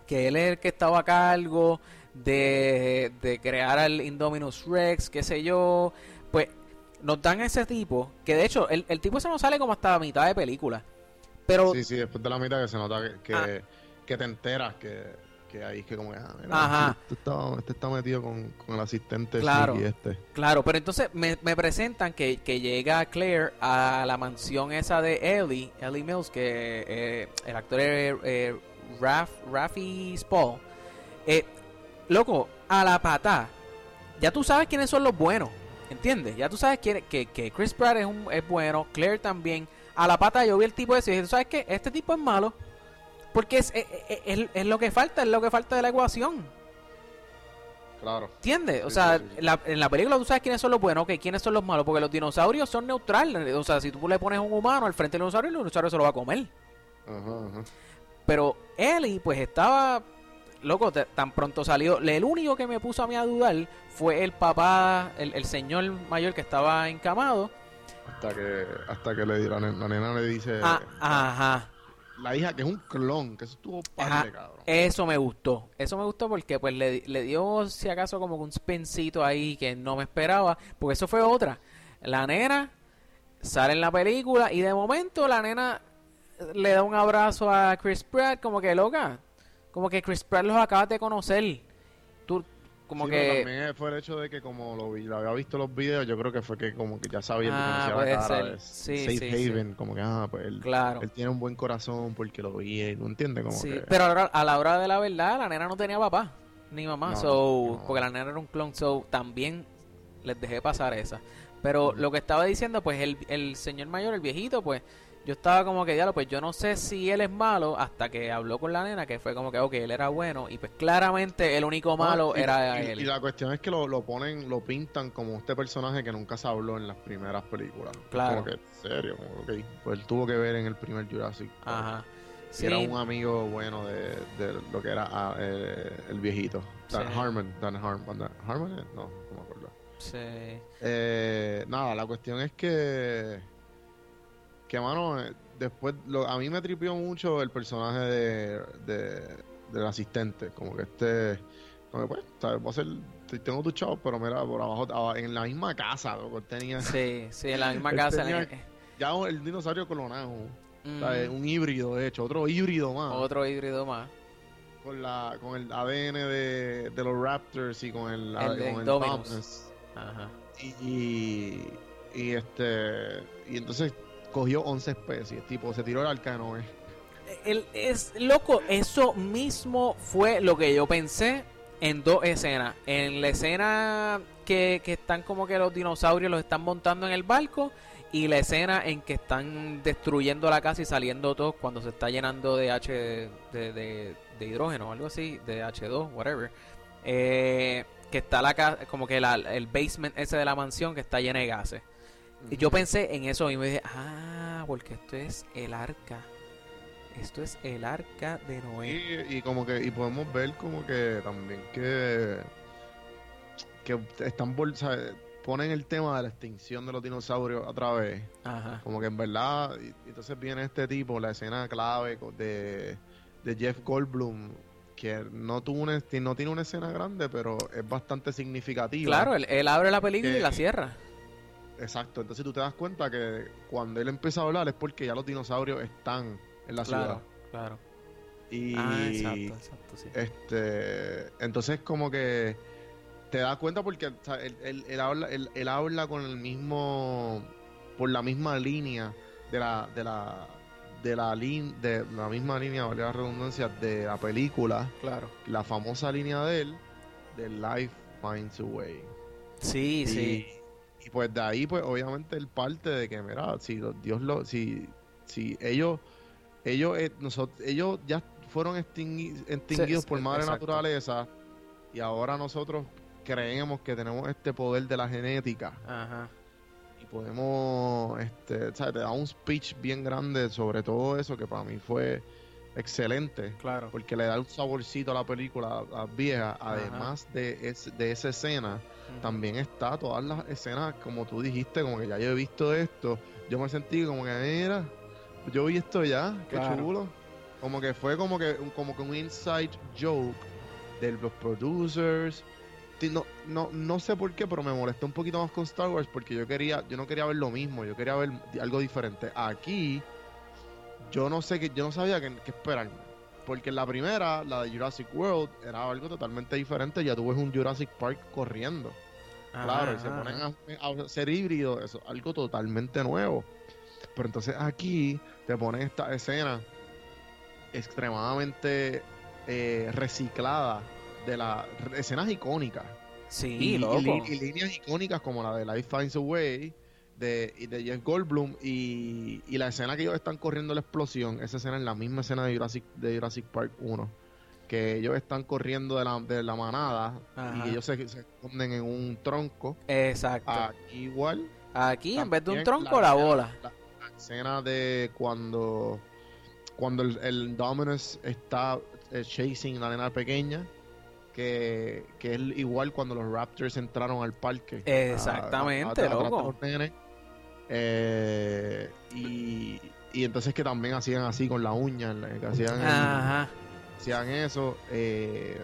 que él es el que estaba a cargo de, de crear al Indominus Rex, qué sé yo. Pues nos dan ese tipo, que de hecho el, el tipo se nos sale como hasta la mitad de película. Pero, Sí, sí, después de la mitad que se nota que, que, Ah. que te enteras que, que ahí es que como, ah, mira, Ajá. Este, está, este está metido con, con el asistente Claro. Sneaky este. claro, pero entonces me, me presentan que, que llega Claire a la mansión esa de Ellie, Ellie Mills, que eh, el actor es eh, Raf, Rafi Spall. Eh, loco, a la pata. Ya tú sabes quiénes son los buenos. ¿Entiendes? Ya tú sabes quién, que, que Chris Pratt es, un, es bueno, Claire también. A la pata yo vi el tipo ese y dije, ¿tú sabes qué? Este tipo es malo. Porque es, es, es- es- es lo que falta, es lo que falta de la ecuación. Claro. ¿Entiendes? O Sí, sea, sí, sí, sí. en la- en la película tú sabes quiénes son los buenos, ok, quiénes son los malos, porque los dinosaurios son neutrales. O sea, si tú le pones un humano al frente del dinosaurio, el dinosaurio se lo va a comer. Ajá, ajá. Pero Ellie, pues estaba. Loco, tan pronto salió. El único que me puso a mí a dudar fue el papá, el, el señor mayor que estaba encamado. Hasta que, hasta que le, la, nen- la nena le dice, Ah, ajá. la hija que es un clon, que eso estuvo padre, cabrón. Eso me gustó. Eso me gustó porque pues le, le dio, si acaso, como un spincito ahí que no me esperaba. Porque eso fue otra. La nena sale en la película y de momento la nena le da un abrazo a Chris Pratt como que loca. Como que Chris Pratt los acabas de conocer. Como Sí, pero que... también fue el hecho de que como lo, vi, lo había visto los videos, yo creo que fue que como que ya sabía, Ah, que puede la cara ser. de Sí, Safe sí. Haven, como que, ah, pues él, Claro. él tiene un buen corazón porque lo vi, ¿no entiendes? Como Sí, que, pero a la, hora, a la hora de la verdad, la nena no tenía papá ni mamá, No, so, no. porque la nena era un clon, so también les dejé pasar esa. Pero lo que estaba diciendo, pues el, el señor mayor, el viejito, pues yo estaba como que, diablo, pues yo no sé si él es malo hasta que habló con la nena, que fue como que, ok, él era bueno, y pues claramente el único malo y- era y, él. Y la cuestión es que lo, lo ponen, lo pintan como este personaje que nunca se habló en las primeras películas. Claro. Como que, serio, como que, pues él tuvo que ver en el primer Jurassic. Ajá. Y Era un amigo bueno de, de lo que era ah, eh, el viejito. Dan Sí. Harmon. Dan Harmon. Dan- ¿Harmon? No, no me acuerdo. sí. Eh, nada, la cuestión es que. Que, mano, eh, después. Lo, a mí me tripió mucho el personaje de, de, del asistente. Como que este. Como que, pues, ¿sabes? Voy a hacer. Tengo tu chavo, pero mira, por abajo. aba- En la misma casa, loco, tenía. Sí, sí, en la misma casa. tenía- en- Ya un- el dinosaurio clonado. Mm, ¿sabes? Un híbrido, de hecho. Otro híbrido más. otro híbrido más. Con, la, con el ADN de, de los Raptors y con el, El de con el Indominus. Dominus. Ajá. Y, y, y este y entonces cogió 11 especies, tipo, se tiró el arcano, eh. el, es loco, eso mismo fue lo que yo pensé en dos escenas. En la escena que, que están como que los dinosaurios los están montando en el barco y la escena en que están destruyendo la casa y saliendo todos cuando se está llenando de H de, de, hidrógeno o algo así, de H2, whatever. Eh, que está la casa, como que la- el basement ese de la mansión que está llena de gases. Y yo pensé en eso y me dije, ah, porque esto es el arca. Esto es el arca de Noé. Y, y como que y podemos ver como que también que que están bol- o sea, ponen el tema de la extinción de los dinosaurios otra vez Ajá. como que en verdad y- entonces viene este tipo la escena clave de, de Jeff Goldblum que no tuvo una, no tiene una escena grande pero es bastante significativa Claro, él, él abre la película y la cierra. Exacto entonces tú te das cuenta que cuando él empieza a hablar es porque ya los dinosaurios están en la Claro, ciudad claro. y Ah, exacto, exacto, sí. Este, entonces como que te das cuenta porque o sea, él, él- él habla, él, habla con el mismo, por la misma línea de la, de la, de la lin- de la misma línea, valga la redundancia, de la película, Claro. la famosa línea de él, de Life Finds a Way. Sí, Y, sí. Y pues de ahí, pues obviamente él parte de que, mira, si los- Dios lo, si, si ellos, ellos, eh, nosotros, ellos ya fueron extingui- extinguidos Sí, por madre exacto. naturaleza y ahora nosotros creemos que tenemos este poder de la genética Ajá. y podemos, este, ¿sabes? Te da un speech bien grande sobre todo eso que para mí fue excelente Claro. porque le da un saborcito a la película a, a vieja, además de, es- de esa escena también está todas las escenas, como tú dijiste, como que ya yo he visto esto. Yo me sentí como que, mira, yo vi esto ya, qué Claro. chulo. Como que fue como que, un- como que un inside joke de los producers. No, no, no sé por qué, pero me molestó un poquito más con Star Wars porque yo quería, yo no quería ver lo mismo, yo quería ver algo diferente. Aquí, yo no sé que, yo no sabía qué, qué esperarme. Porque en la primera, la de Jurassic World, era algo totalmente diferente. Ya tú ves un Jurassic Park corriendo. Claro, y se ponen a, a ser híbridos, eso es algo totalmente nuevo. Pero entonces aquí te ponen esta escena extremadamente eh, reciclada de las escenas icónicas. Sí, y, loco. y líneas icónicas como la de Life Finds a Way de, y de Jeff Goldblum y, y la escena que ellos están corriendo la explosión, esa escena es la misma escena de Jurassic, de Jurassic Park 1 que ellos están corriendo de la, de la manada Ajá. y ellos se, se esconden en un tronco Exacto. Aquí igual Aquí, en vez de un tronco, la, bola. La, la escena de cuando cuando el, el Dominus está eh, chasing la nena pequeña, que, que es igual cuando los Raptors entraron al parque. Exactamente, a- a- a- atrás de loco. los nenes. Eh, y, y entonces que también hacían así con la uña, que hacían, el- hacían eso. eh,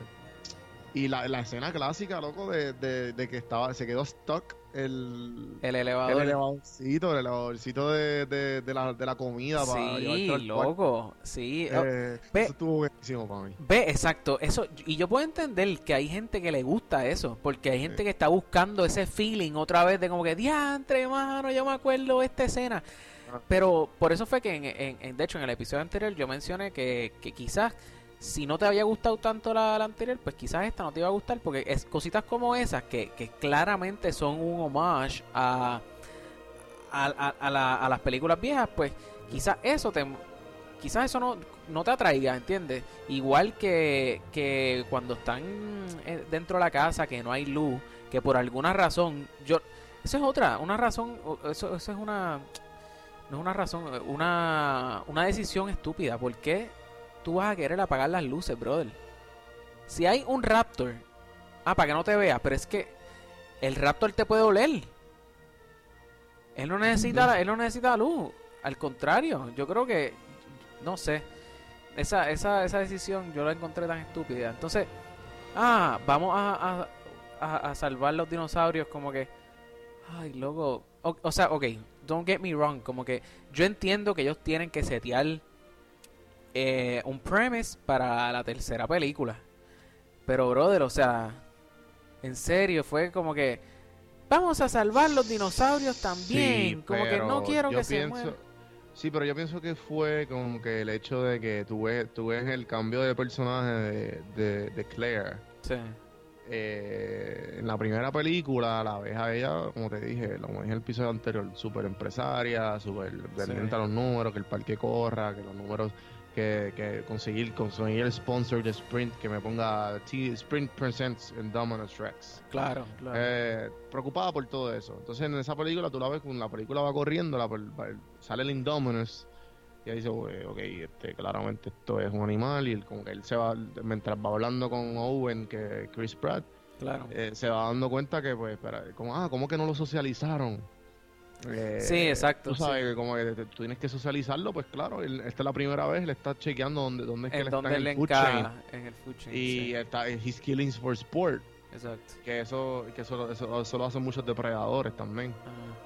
y la, la escena clásica, loco, de, de, de que estaba se quedó stuck el, El el elevador. elevadorcito, el elevadorcito de, de, de, la, de la comida para Sí, al cuarto. loco. Sí. Oh, Eh, ve- eso estuvo buenísimo para mí. Ve, exacto, eso, y yo puedo entender que hay gente que le gusta eso, porque hay gente que está buscando ese feeling otra vez de como que, diantre, mano, yo me acuerdo de esta escena. Ah. Pero por eso fue que, en, en- en- de hecho, en el episodio anterior yo mencioné que, que quizás, si no te había gustado tanto la, anterior, pues quizás esta no te iba a gustar, porque es cositas como esas que, que claramente son un homage a, a, a- a la- a las películas viejas, pues quizás eso te quizás eso no, no te atraiga, ¿entiendes? Igual que, que cuando están eh, dentro de la casa, que no hay luz, que por alguna razón, yo, eso es otra, una razón, eso, eso es una, no es una razón, una, una decisión estúpida. ¿Por qué tú vas a querer apagar las luces, brother? Si hay un Raptor, ah, para que no te veas, pero es que el Raptor te puede oler. Él no necesita, él no necesita luz. Al contrario, yo creo que, no sé, esa, esa, esa decisión yo la encontré tan estúpida. Entonces, ah, vamos a, a, a- a salvar los dinosaurios como que, ay, loco. O, o sea, ok, don't get me wrong, como que yo entiendo que ellos tienen que setear eh, un premise para la tercera película. Pero, brother, o sea, en serio, fue como que vamos a salvar los dinosaurios también. Sí, como que no quiero que se pienso- mueran. Sí, pero yo pienso que fue como que el hecho de que tú ves, tú ves el cambio de personaje de, de, de Claire. Sí. Eh, en la primera película la ves a ella, como te dije, como dije en el episodio anterior, súper empresaria, súper a los números, que el parque corra, que los números, que, que conseguir, conseguir el sponsor de Sprint, que me ponga T Sprint Presents en Dominus Rex. Claro, claro. Eh, preocupada por todo eso. Entonces en esa película tú la ves, cuando la película va corriendo, la, sale el Indominus y ahí dice, "Oye, ok, este, claramente esto es un animal y él, como que él se va, mientras va hablando con Owen, que Chris Pratt, claro. eh, se va dando cuenta que, pues, espera, como, ah, ¿cómo que no lo socializaron? Eh, Sí, exacto, Tú sabes sí. que como que te- tú tienes que socializarlo, pues claro, él- esta es la primera vez, le está chequeando dónde, dónde es que él está en el food chain. en el food chain. Y sí. está, he's killing for sport. Exacto. Que eso, que eso, eso, eso lo hacen muchos depredadores también. Ajá.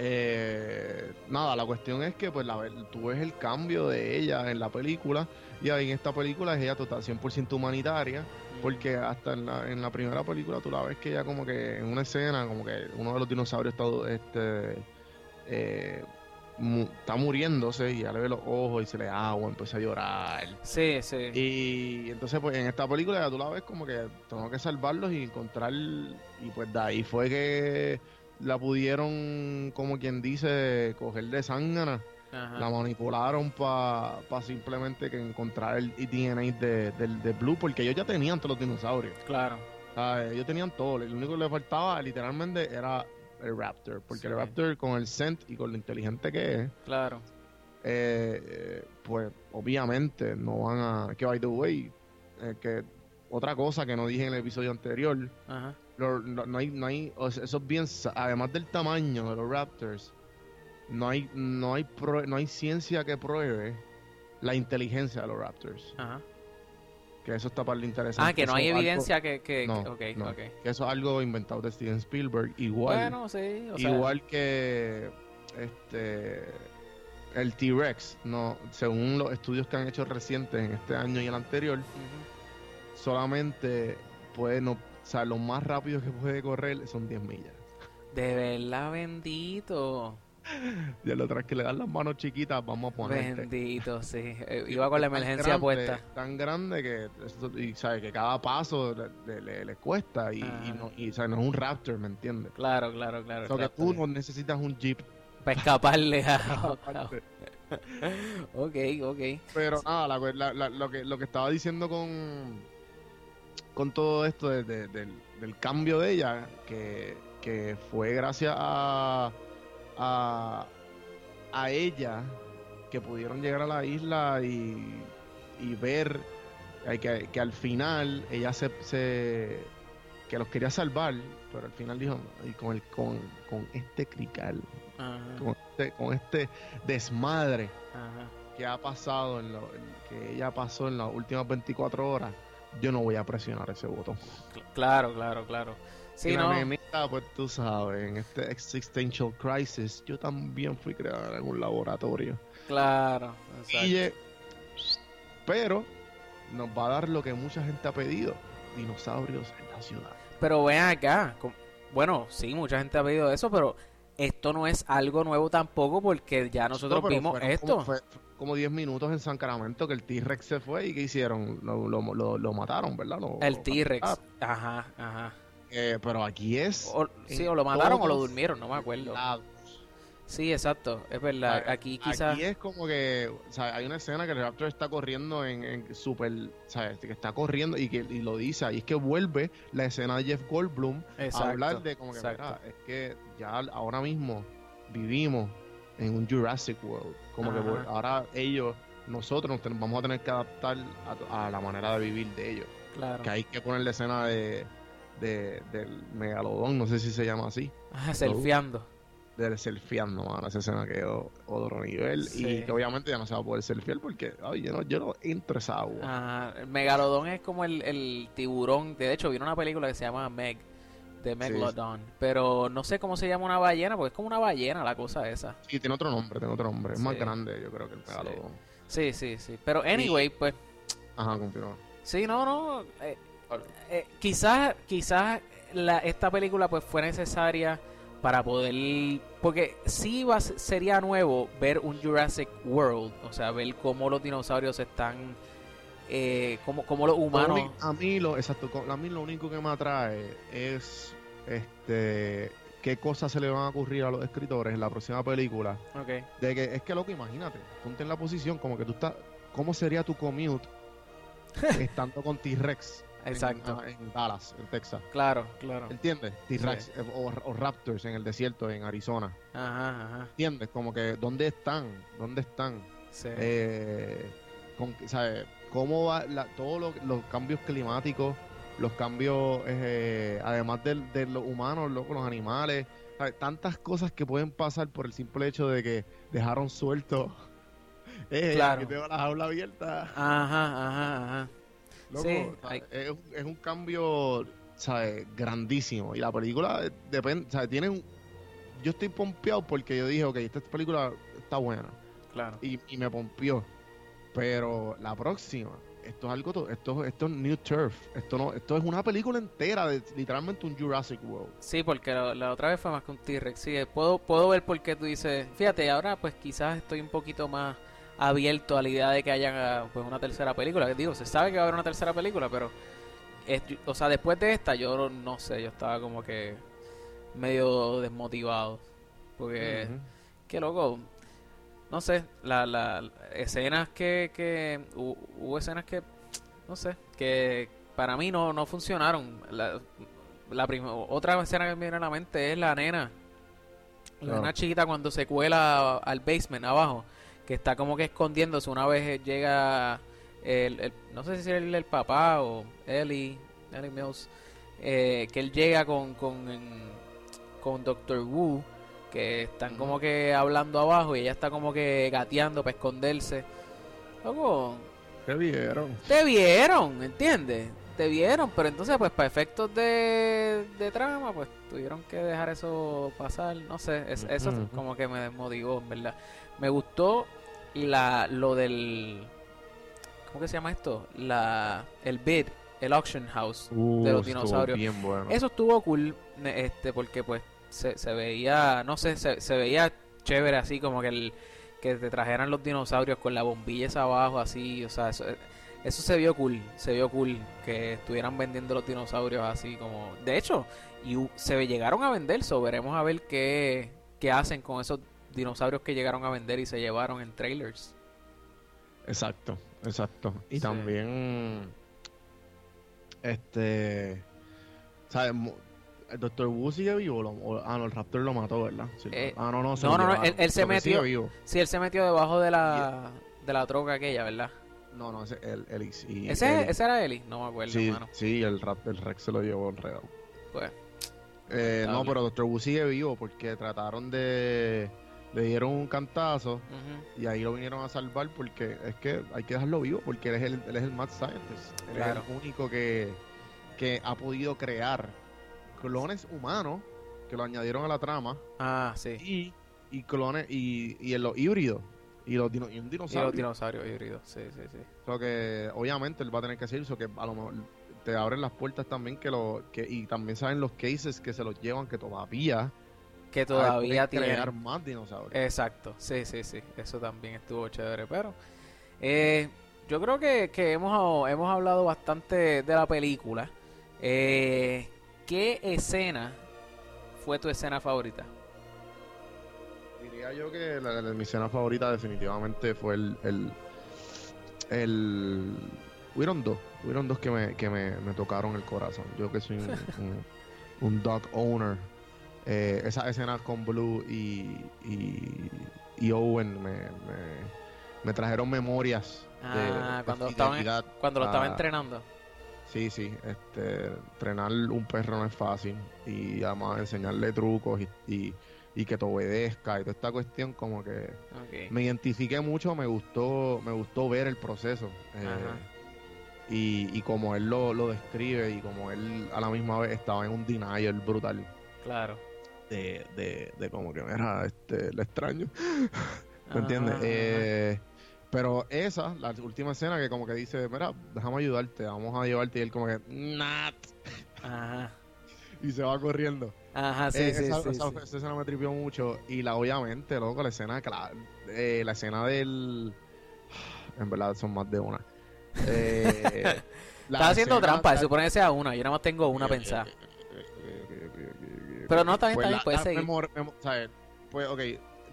Eh, nada, la cuestión es que pues la, tú ves el cambio de ella en la película y ahí en esta película es ella total 100% humanitaria porque hasta en la, en la primera película tú la ves que ella como que en una escena como que uno de los dinosaurios está este eh, mu- está muriéndose y ya le ve los ojos y se le agua, empieza a llorar Sí, sí. y entonces, pues en esta película ya tú la ves como que tengo que salvarlos y encontrar. Y pues de ahí fue que la pudieron, como quien dice, coger de zángana. Ajá. La manipularon para simplemente que encontrar el DNA de, del- de Blue, porque ellos ya tenían todos los dinosaurios. Claro. ¿sabes? Ellos tenían todo. Lo único que le faltaba literalmente era el Raptor, porque el. Raptor con el scent y con lo inteligente que es Claro. eh, eh, pues obviamente no van a que by the way eh, que otra cosa que no dije en el episodio anterior Ajá. lo- no, no hay no hay o sea, eso es bien además del tamaño de los Raptors no hay no hay prue- no hay ciencia que pruebe la inteligencia de los Raptors Ajá. que eso está para lo interesante Ah, que no hay algo- evidencia que... que, no, que- ok, no, ok. que eso es algo inventado de Steven Spielberg igual Bueno, sí. O sea, Igual que este el T-Rex, no, según los estudios que han hecho recientes en este año y el anterior, solamente puede no, o sea, lo más rápido que puede correr son 10 millas. De verdad, bendito. Y el otro es que le dan las manos chiquitas, vamos a ponerte. Bendito, sí. Eh, Iba con la Tan emergencia grande, puesta. Tan grande que y sabe que cada paso le, le- cuesta y, no, y, sea, no es un Raptor, ¿me entiendes? Claro, claro, claro. O sea, que tú no necesitas un Jeep. Para escaparle a... ok, ok. Pero nada, la- la- la- lo, que, lo que estaba diciendo con, con todo esto de- de- del, del cambio de ella, que, que fue gracias a, a, a ella que pudieron llegar a la isla y, y ver eh, que, que al final ella se, se- que los quería salvar, pero al final dijo, y con, el, con, con este crical, con este, con este desmadre ajá. que ha pasado, en lo, que ella pasó en las últimas 24 horas, yo no voy a presionar ese botón. Cl- Claro, claro, claro. Sí, y la no. nenita, pues tú sabes, en este existential crisis, yo también fui creada en un laboratorio. Claro. exacto. Y, pero nos va a dar lo que mucha gente ha pedido, dinosaurios en la ciudad. Pero ven acá. Bueno, sí, mucha gente ha pedido eso, pero esto no es algo nuevo tampoco porque ya nosotros No, vimos fueron esto. Como, fue- como 10 minutos en San Caramento que el T-Rex se fue y ¿qué hicieron? Lo, lo, lo- lo mataron, ¿verdad? El T-Rex. Ajá, ajá. Eh, pero aquí es... O- sí, o lo mataron o lo durmieron, no me acuerdo. lados. Sí, exacto, es verdad. Aquí quizás... Aquí es como que, o sea, hay una escena que el Raptor está corriendo en, en super, ¿sabes? Que está corriendo y que y lo dice, ahí es que vuelve la escena de Jeff Goldblum Exacto, a hablar de como que, mira, es que ya ahora mismo vivimos en un Jurassic World, como que pues, ahora ellos, nosotros nos ten- vamos a tener que adaptar a, a la manera de vivir de ellos, Claro. que hay que poner la escena de, de- del megalodón, no sé si se llama así Ah, Selfieando. de selfieando, mano, esa escena que es o- otro nivel Sí. y que obviamente ya no se va a poder selfiear porque ay, yo no, yo no entro esa agua. Ah, el megalodón es como el, el tiburón. De hecho, vi una película que se llama Meg, de Megalodon. Pero no sé cómo se llama una ballena, porque es como una ballena la cosa esa. Sí, tiene otro nombre, tiene otro nombre, es más grande yo creo que el megalodón. Sí, sí, sí. Pero anyway, pues Ajá, continúa. sí, no, no. eh, eh, quizás, quizás la, esta película pues fue necesaria para poder porque sí va sería nuevo ver un Jurassic World o sea ver cómo los dinosaurios están eh, cómo, cómo los Lo humanos A mí lo, exacto, a mí lo único que me atrae es este qué cosas se le van a ocurrir a los escritores en la próxima película. Ok. De que es que loco, imagínate, ponte en la posición como que tú estás, ¿cómo sería tu commute estando con T-Rex? Exacto. ah, En, Dallas, en Texas. claro claro ¿Entiendes? T-Rex eh, o, o Raptors en el desierto en Arizona. ajá ajá ¿Entiendes? Como que ¿dónde están? ¿Dónde están? sí. eh, con, ¿sabe? cómo va la- todos los, los cambios climáticos, los cambios, eh, además de, los humanos, loco, los animales, ¿sabe? tantas cosas que pueden pasar por el simple hecho de que dejaron suelto. Eh, Claro. aquí tengo la jaula abierta. ajá ajá ajá Loco, Sí, hay- es, un- es un cambio ¿sabe? grandísimo. Y la película depende, ¿sabe? tiene un- yo estoy pompeado porque yo dije, ok, esta película está buena claro y, y me pompió. Pero la próxima, esto es algo, to- esto, esto es New Turf. Esto no, esto es una película entera de literalmente un Jurassic World. Sí, porque la, la otra vez fue más que un T-Rex. Sí, puedo, puedo ver por qué tú dices. Fíjate, ahora pues quizás estoy un poquito más abierto a la idea de que haya pues una tercera película. Digo, se sabe que va a haber una tercera película, pero. es- o sea, después de esta, yo no sé, yo estaba como que medio desmotivado. Porque. Qué loco. No sé, la, la, escenas que, que hu- hubo escenas que, no sé, que para mí no, no funcionaron. La, la otra escena que me viene a la mente es la nena. La Claro. nena chiquita cuando se cuela al basement abajo, que está como que escondiéndose una vez llega el, el- no sé si es el, el papá o Ellie, Ellie Mills, eh, que él llega con, con, con Doctor Wu, que están como que hablando abajo y ella está como que gateando para esconderse. Loco, ¿Qué vieron? te vieron, ¿entiendes? Te vieron, pero entonces pues para efectos de, de trama pues tuvieron que dejar eso pasar, no sé, es- eso como que me desmotivó, en verdad. Me gustó la lo del ¿cómo que se llama esto? La el bid, el auction house de Uh, los dinosaurios. Bien bueno. Eso estuvo cool, este, porque pues se, se veía, no sé, se, se veía chévere así como que el que te trajeran los dinosaurios con la bombilla esa abajo así, o sea, eso, eso se vio cool, se vio cool que estuvieran vendiendo los dinosaurios así como, de hecho, y se llegaron a vender, so veremos a ver qué, qué hacen con esos dinosaurios que llegaron a vender y se llevaron en trailers. Exacto, exacto. Y Sí. también, este, ¿sabes? El Doctor Wu sigue vivo. Lo- o- ah, no, el Raptor lo mató, ¿verdad? Sí, Eh, ah, no, no, se no, no, no, él- él se metió- vivo. Sí, él se metió debajo de la, de la troca aquella, ¿verdad? No, no, ese es el, el, y ¿Ese, el- ese era Eli? No me acuerdo, sí, hermano. sí, el, Rap- el Rex se lo llevó enredado. Pues, Eh, no, pero Doctor Wu sigue vivo porque trataron de. Le dieron un cantazo y ahí lo vinieron a salvar porque es que hay que dejarlo vivo porque él es el, él es el Mad Scientist. Él Claro. es el único que, que ha podido crear clones humanos que lo añadieron a la trama Ah, sí. y, y clones y, y en los híbridos y, los dino- y un Y dinosaurio. los dinosaurios híbridos, sí, sí, sí. So que obviamente él va a tener que hacer eso, que a lo mejor te abren las puertas también que lo que y también saben los cases que se los llevan que todavía Que a ver, todavía crear tienen. más dinosaurios. Exacto, sí, sí, sí. Eso también estuvo chévere. Pero eh, yo creo que, que hemos, hemos hablado bastante de la película. Eh, ¿Qué escena fue tu escena favorita? Diría yo que la, la- mi escena favorita definitivamente fue el el, el hubieron dos, hubieron dos que me, que me, me tocaron el corazón. Yo que soy un, un, un dog owner. Eh, esas escenas con Blue y, y, y Owen me, me, me trajeron memorias Ah, de cuando estaban, fidelidad cuando lo estaba a- entrenando. Sí, sí, este, entrenar un perro no es fácil y además enseñarle trucos y, y, y que te obedezca y toda esta cuestión como que me identifiqué mucho, me gustó, me gustó ver el proceso eh, y, y como él lo, lo describe y como él a la misma vez estaba en un denial brutal Claro. De, de, de como que mira, este, lo extraño, ¿me entiendes? Eh, pero esa, la última escena que como que dice, mira, déjame ayudarte, vamos a llevarte y él como que, Ajá. y se va corriendo. Ajá, sí, Eh, sí, esa, sí, esa- sí. esa escena me tripió mucho. Y la obviamente, loco, la escena, cla- eh, la escena del. En verdad son más de una. Eh, la Estaba haciendo trampa, se supone que sea una. Yo nada más tengo una pensada. Pero no, bien, Pues bien, la- puedes la seguir. memor- ¿sabes? Pues, ok,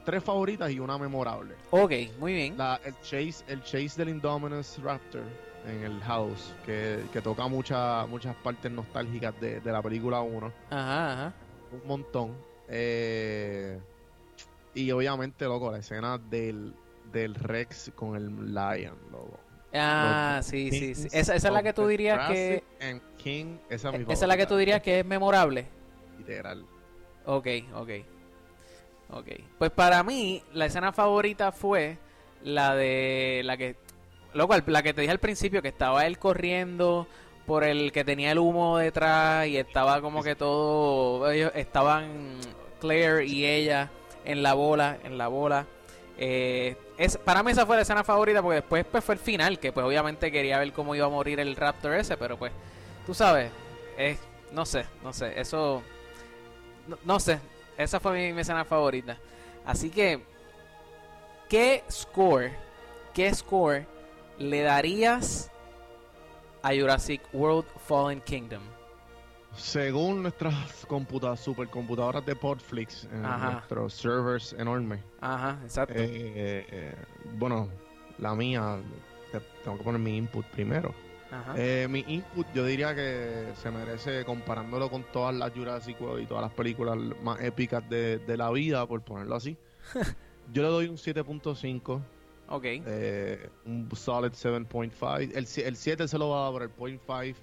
tres favoritas y una memorable. Ok, muy bien. La, el, chase, el chase del Indominus Raptor en el house, que, que toca mucha- muchas partes nostálgicas de, de la película 1. Ajá, ajá. Un montón. Eh, y obviamente, loco, la escena del, del Rex con el Lion, loco. Ah, Los sí, sí, sí. Esa, esa es la que tú dirías que. King, esa es Esa es la que tú dirías que es memorable. Literal. Ok, ok. Ok. Pues para mí, la escena favorita fue la de. La que. Loco, la que te dije al principio, que estaba él corriendo por el que tenía el humo detrás y estaba como que todo. Ellos estaban Claire y ella en la bola, en la bola. Eh, es, para mí esa fue la escena favorita porque después pues, fue el final, que pues obviamente quería ver cómo iba a morir el Raptor ese, pero pues, tú sabes, es, no sé, no sé, eso, no, no sé, esa fue mi, mi escena favorita. Así que, ¿qué score, qué score le darías a Jurassic World Fallen Kingdom? Según nuestras computa supercomputadoras de Podflix, Ajá. nuestros servers enormes, Ajá, exacto. eh, eh, bueno, la mía, te- tengo que poner mi input primero. Eh, mi input yo diría que se merece, comparándolo con todas las Jurassic World y todas las películas más épicas de, de la vida, por ponerlo así. yo le doy un 7.5, ok. eh, un solid 7.5. El, el 7 se lo va a dar por el point 5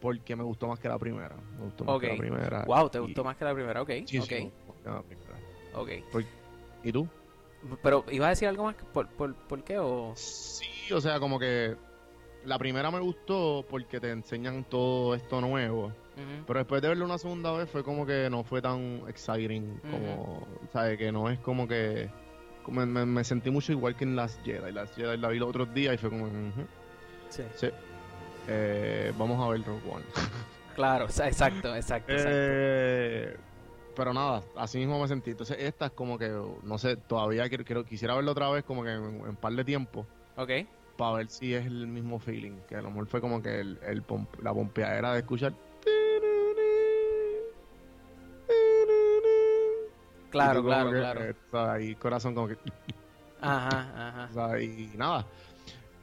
porque me gustó más que la primera. Me gustó más que la primera. Wow, ¿te Y- gustó más que la primera? Ok, Sí, ok, sí, la primera. ok. ¿Y tú? Pero, ¿ibas a decir algo más? ¿Por, por, por qué? O... Sí, o sea, como que la primera me gustó porque te enseñan todo esto nuevo. Pero después de verlo una segunda vez fue como que no fue tan exciting como, ¿sabes? Que no es como que... como me, me sentí mucho igual que en Last Jedi. Last Jedi la vi los otros días y fue como... Sí. sí. Eh, vamos a ver Rogue One. Claro, exacto, exacto, exacto. Eh, pero nada, así mismo me sentí. Entonces esta es como que, no sé, todavía quiero, quiero- quisiera verlo otra vez como que en, en un par de tiempo. Ok. Para ver si es el mismo feeling. Que a lo mejor fue como que el, el pom- la pompeadera de escuchar. Claro, claro, que, claro. eh, o sea, y corazón como que. Ajá, ajá. o sea, y nada.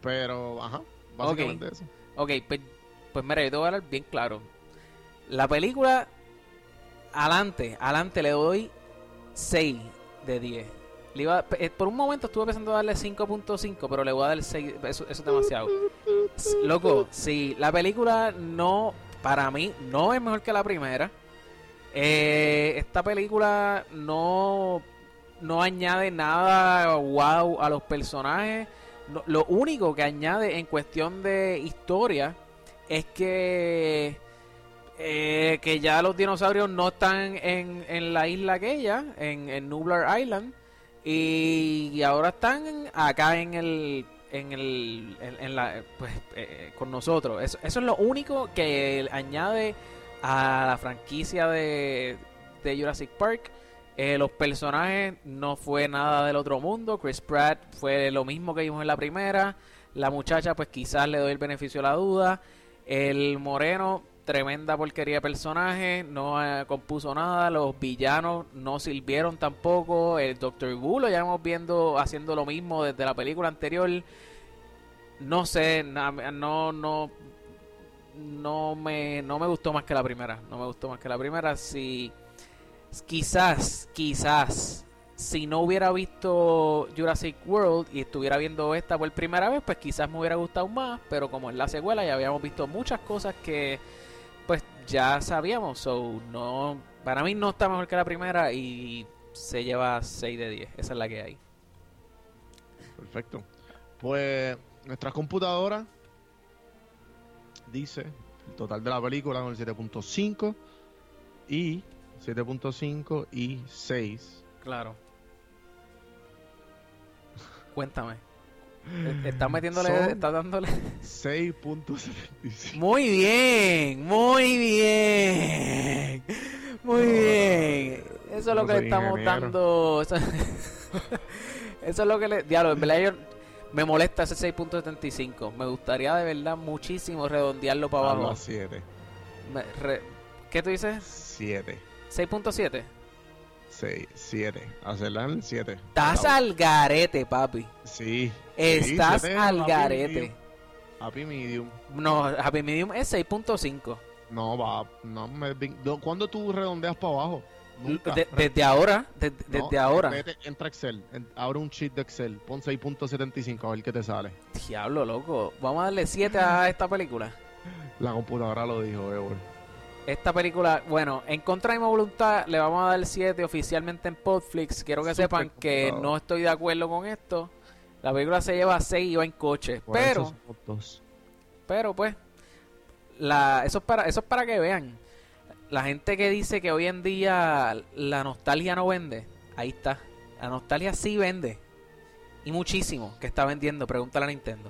Pero, ajá, básicamente eso. Ok, pues, pues mira, yo te voy a hablar bien claro. La película, adelante, adelante le doy 6 de 10. Eh, por un momento estuve pensando darle 5.5, pero le voy a dar 6. Eso, es demasiado. Loco, sí, la película no, para mí, no es mejor que la primera. Eh, esta película no, no añade nada wow a los personajes. Lo único que añade en cuestión de historia es que eh, que ya los dinosaurios no están en, en la isla aquella, en, en Nublar Island, y, ahora están acá en el en el en, la pues eh, con nosotros. Eso, eso es lo único que añade a la franquicia de, de Jurassic Park. Eh, los personajes no fue nada del otro mundo. Chris Pratt fue lo mismo que vimos en la primera. La muchacha, pues quizás le doy el beneficio de la duda. El moreno, tremenda porquería de personaje. No eh, compuso nada. Los villanos no sirvieron tampoco. El Dr. Wu lo llevamos viendo haciendo lo mismo desde la película anterior. No sé, no, no, no me, no me gustó más que la primera. No me gustó más que la primera. Si quizás, quizás, si no hubiera visto Jurassic World y estuviera viendo esta por primera vez, pues quizás me hubiera gustado más. Pero como en la secuela ya habíamos visto muchas cosas que, ya sabíamos. So, no, para mí no está mejor que la primera y se lleva 6 de 10. Esa es la que hay. Perfecto. Pues nuestra computadora dice el total de la película con el 7.5 y 7.5 y 6. Claro. Cuéntame. ¿Estás metiéndole, Son- estás dándole? 6.75. Muy bien, muy bien. Muy bien. Eso es lo que le estamos ingeniero. dando. Eso, eso es lo que le. Diablo, en verdad yo- me molesta ese 6.75. Me gustaría de verdad muchísimo redondearlo para abajo. a 7. Me- re- ¿Qué tú dices? 7. 6.7. 6, 7. Hacerla en 7. Estás al garete, papi. Sí. Estás sí, al happy garete. medium. Happy medium. No, Happy Medium es 6.5. No, va. No, me, no, ¿Cuándo tú redondeas para abajo? Nunca. De- desde ahora, de- No, desde ahora. Vete, entra Excel. en- abre un sheet de Excel. Pon 6.75 a ver qué te sale. Diablo, loco. Vamos a darle 7 a esta película. La computadora lo dijo, Evo. Esta película, bueno, en contra de mi voluntad le vamos a dar 7 oficialmente en Podflix. Quiero que sepan que no estoy de acuerdo con esto. La película se lleva 6 y va en coche. Por pero, pero pues, la, eso, es para, eso es para que vean. La gente que dice que hoy en día la nostalgia no vende, ahí está. La nostalgia sí vende. Y muchísimo que está vendiendo. Pregúntale a Nintendo.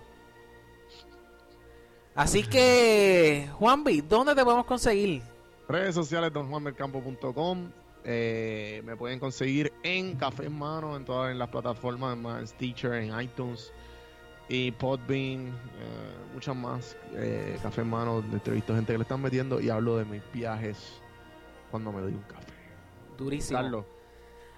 Así que, Juanvi, ¿dónde te podemos conseguir? Redes sociales, donjuanmercampo.com. Eh, me pueden conseguir en Café en Mano, en todas en las plataformas, más en Stitcher, en iTunes y Podbean, eh, muchas más. Eh, Café en Mano, donde entrevisto gente que le están metiendo y hablo de mis viajes cuando me doy un café. Durísimo. Carlos,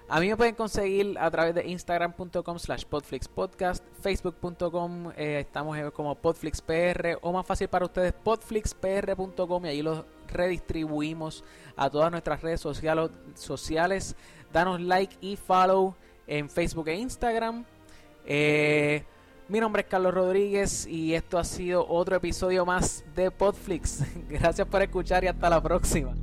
A mí me pueden conseguir a través de instagram.com slash podflixpodcast, facebook.com, eh, estamos eh, como podflixpr, o más fácil para ustedes, podflixpr.com, y ahí los redistribuimos a todas nuestras redes sociales. Danos like y follow en Facebook e Instagram. Eh, mi nombre es Carlos Rodríguez y esto ha sido otro episodio más de Podflix. Gracias por escuchar y hasta la próxima.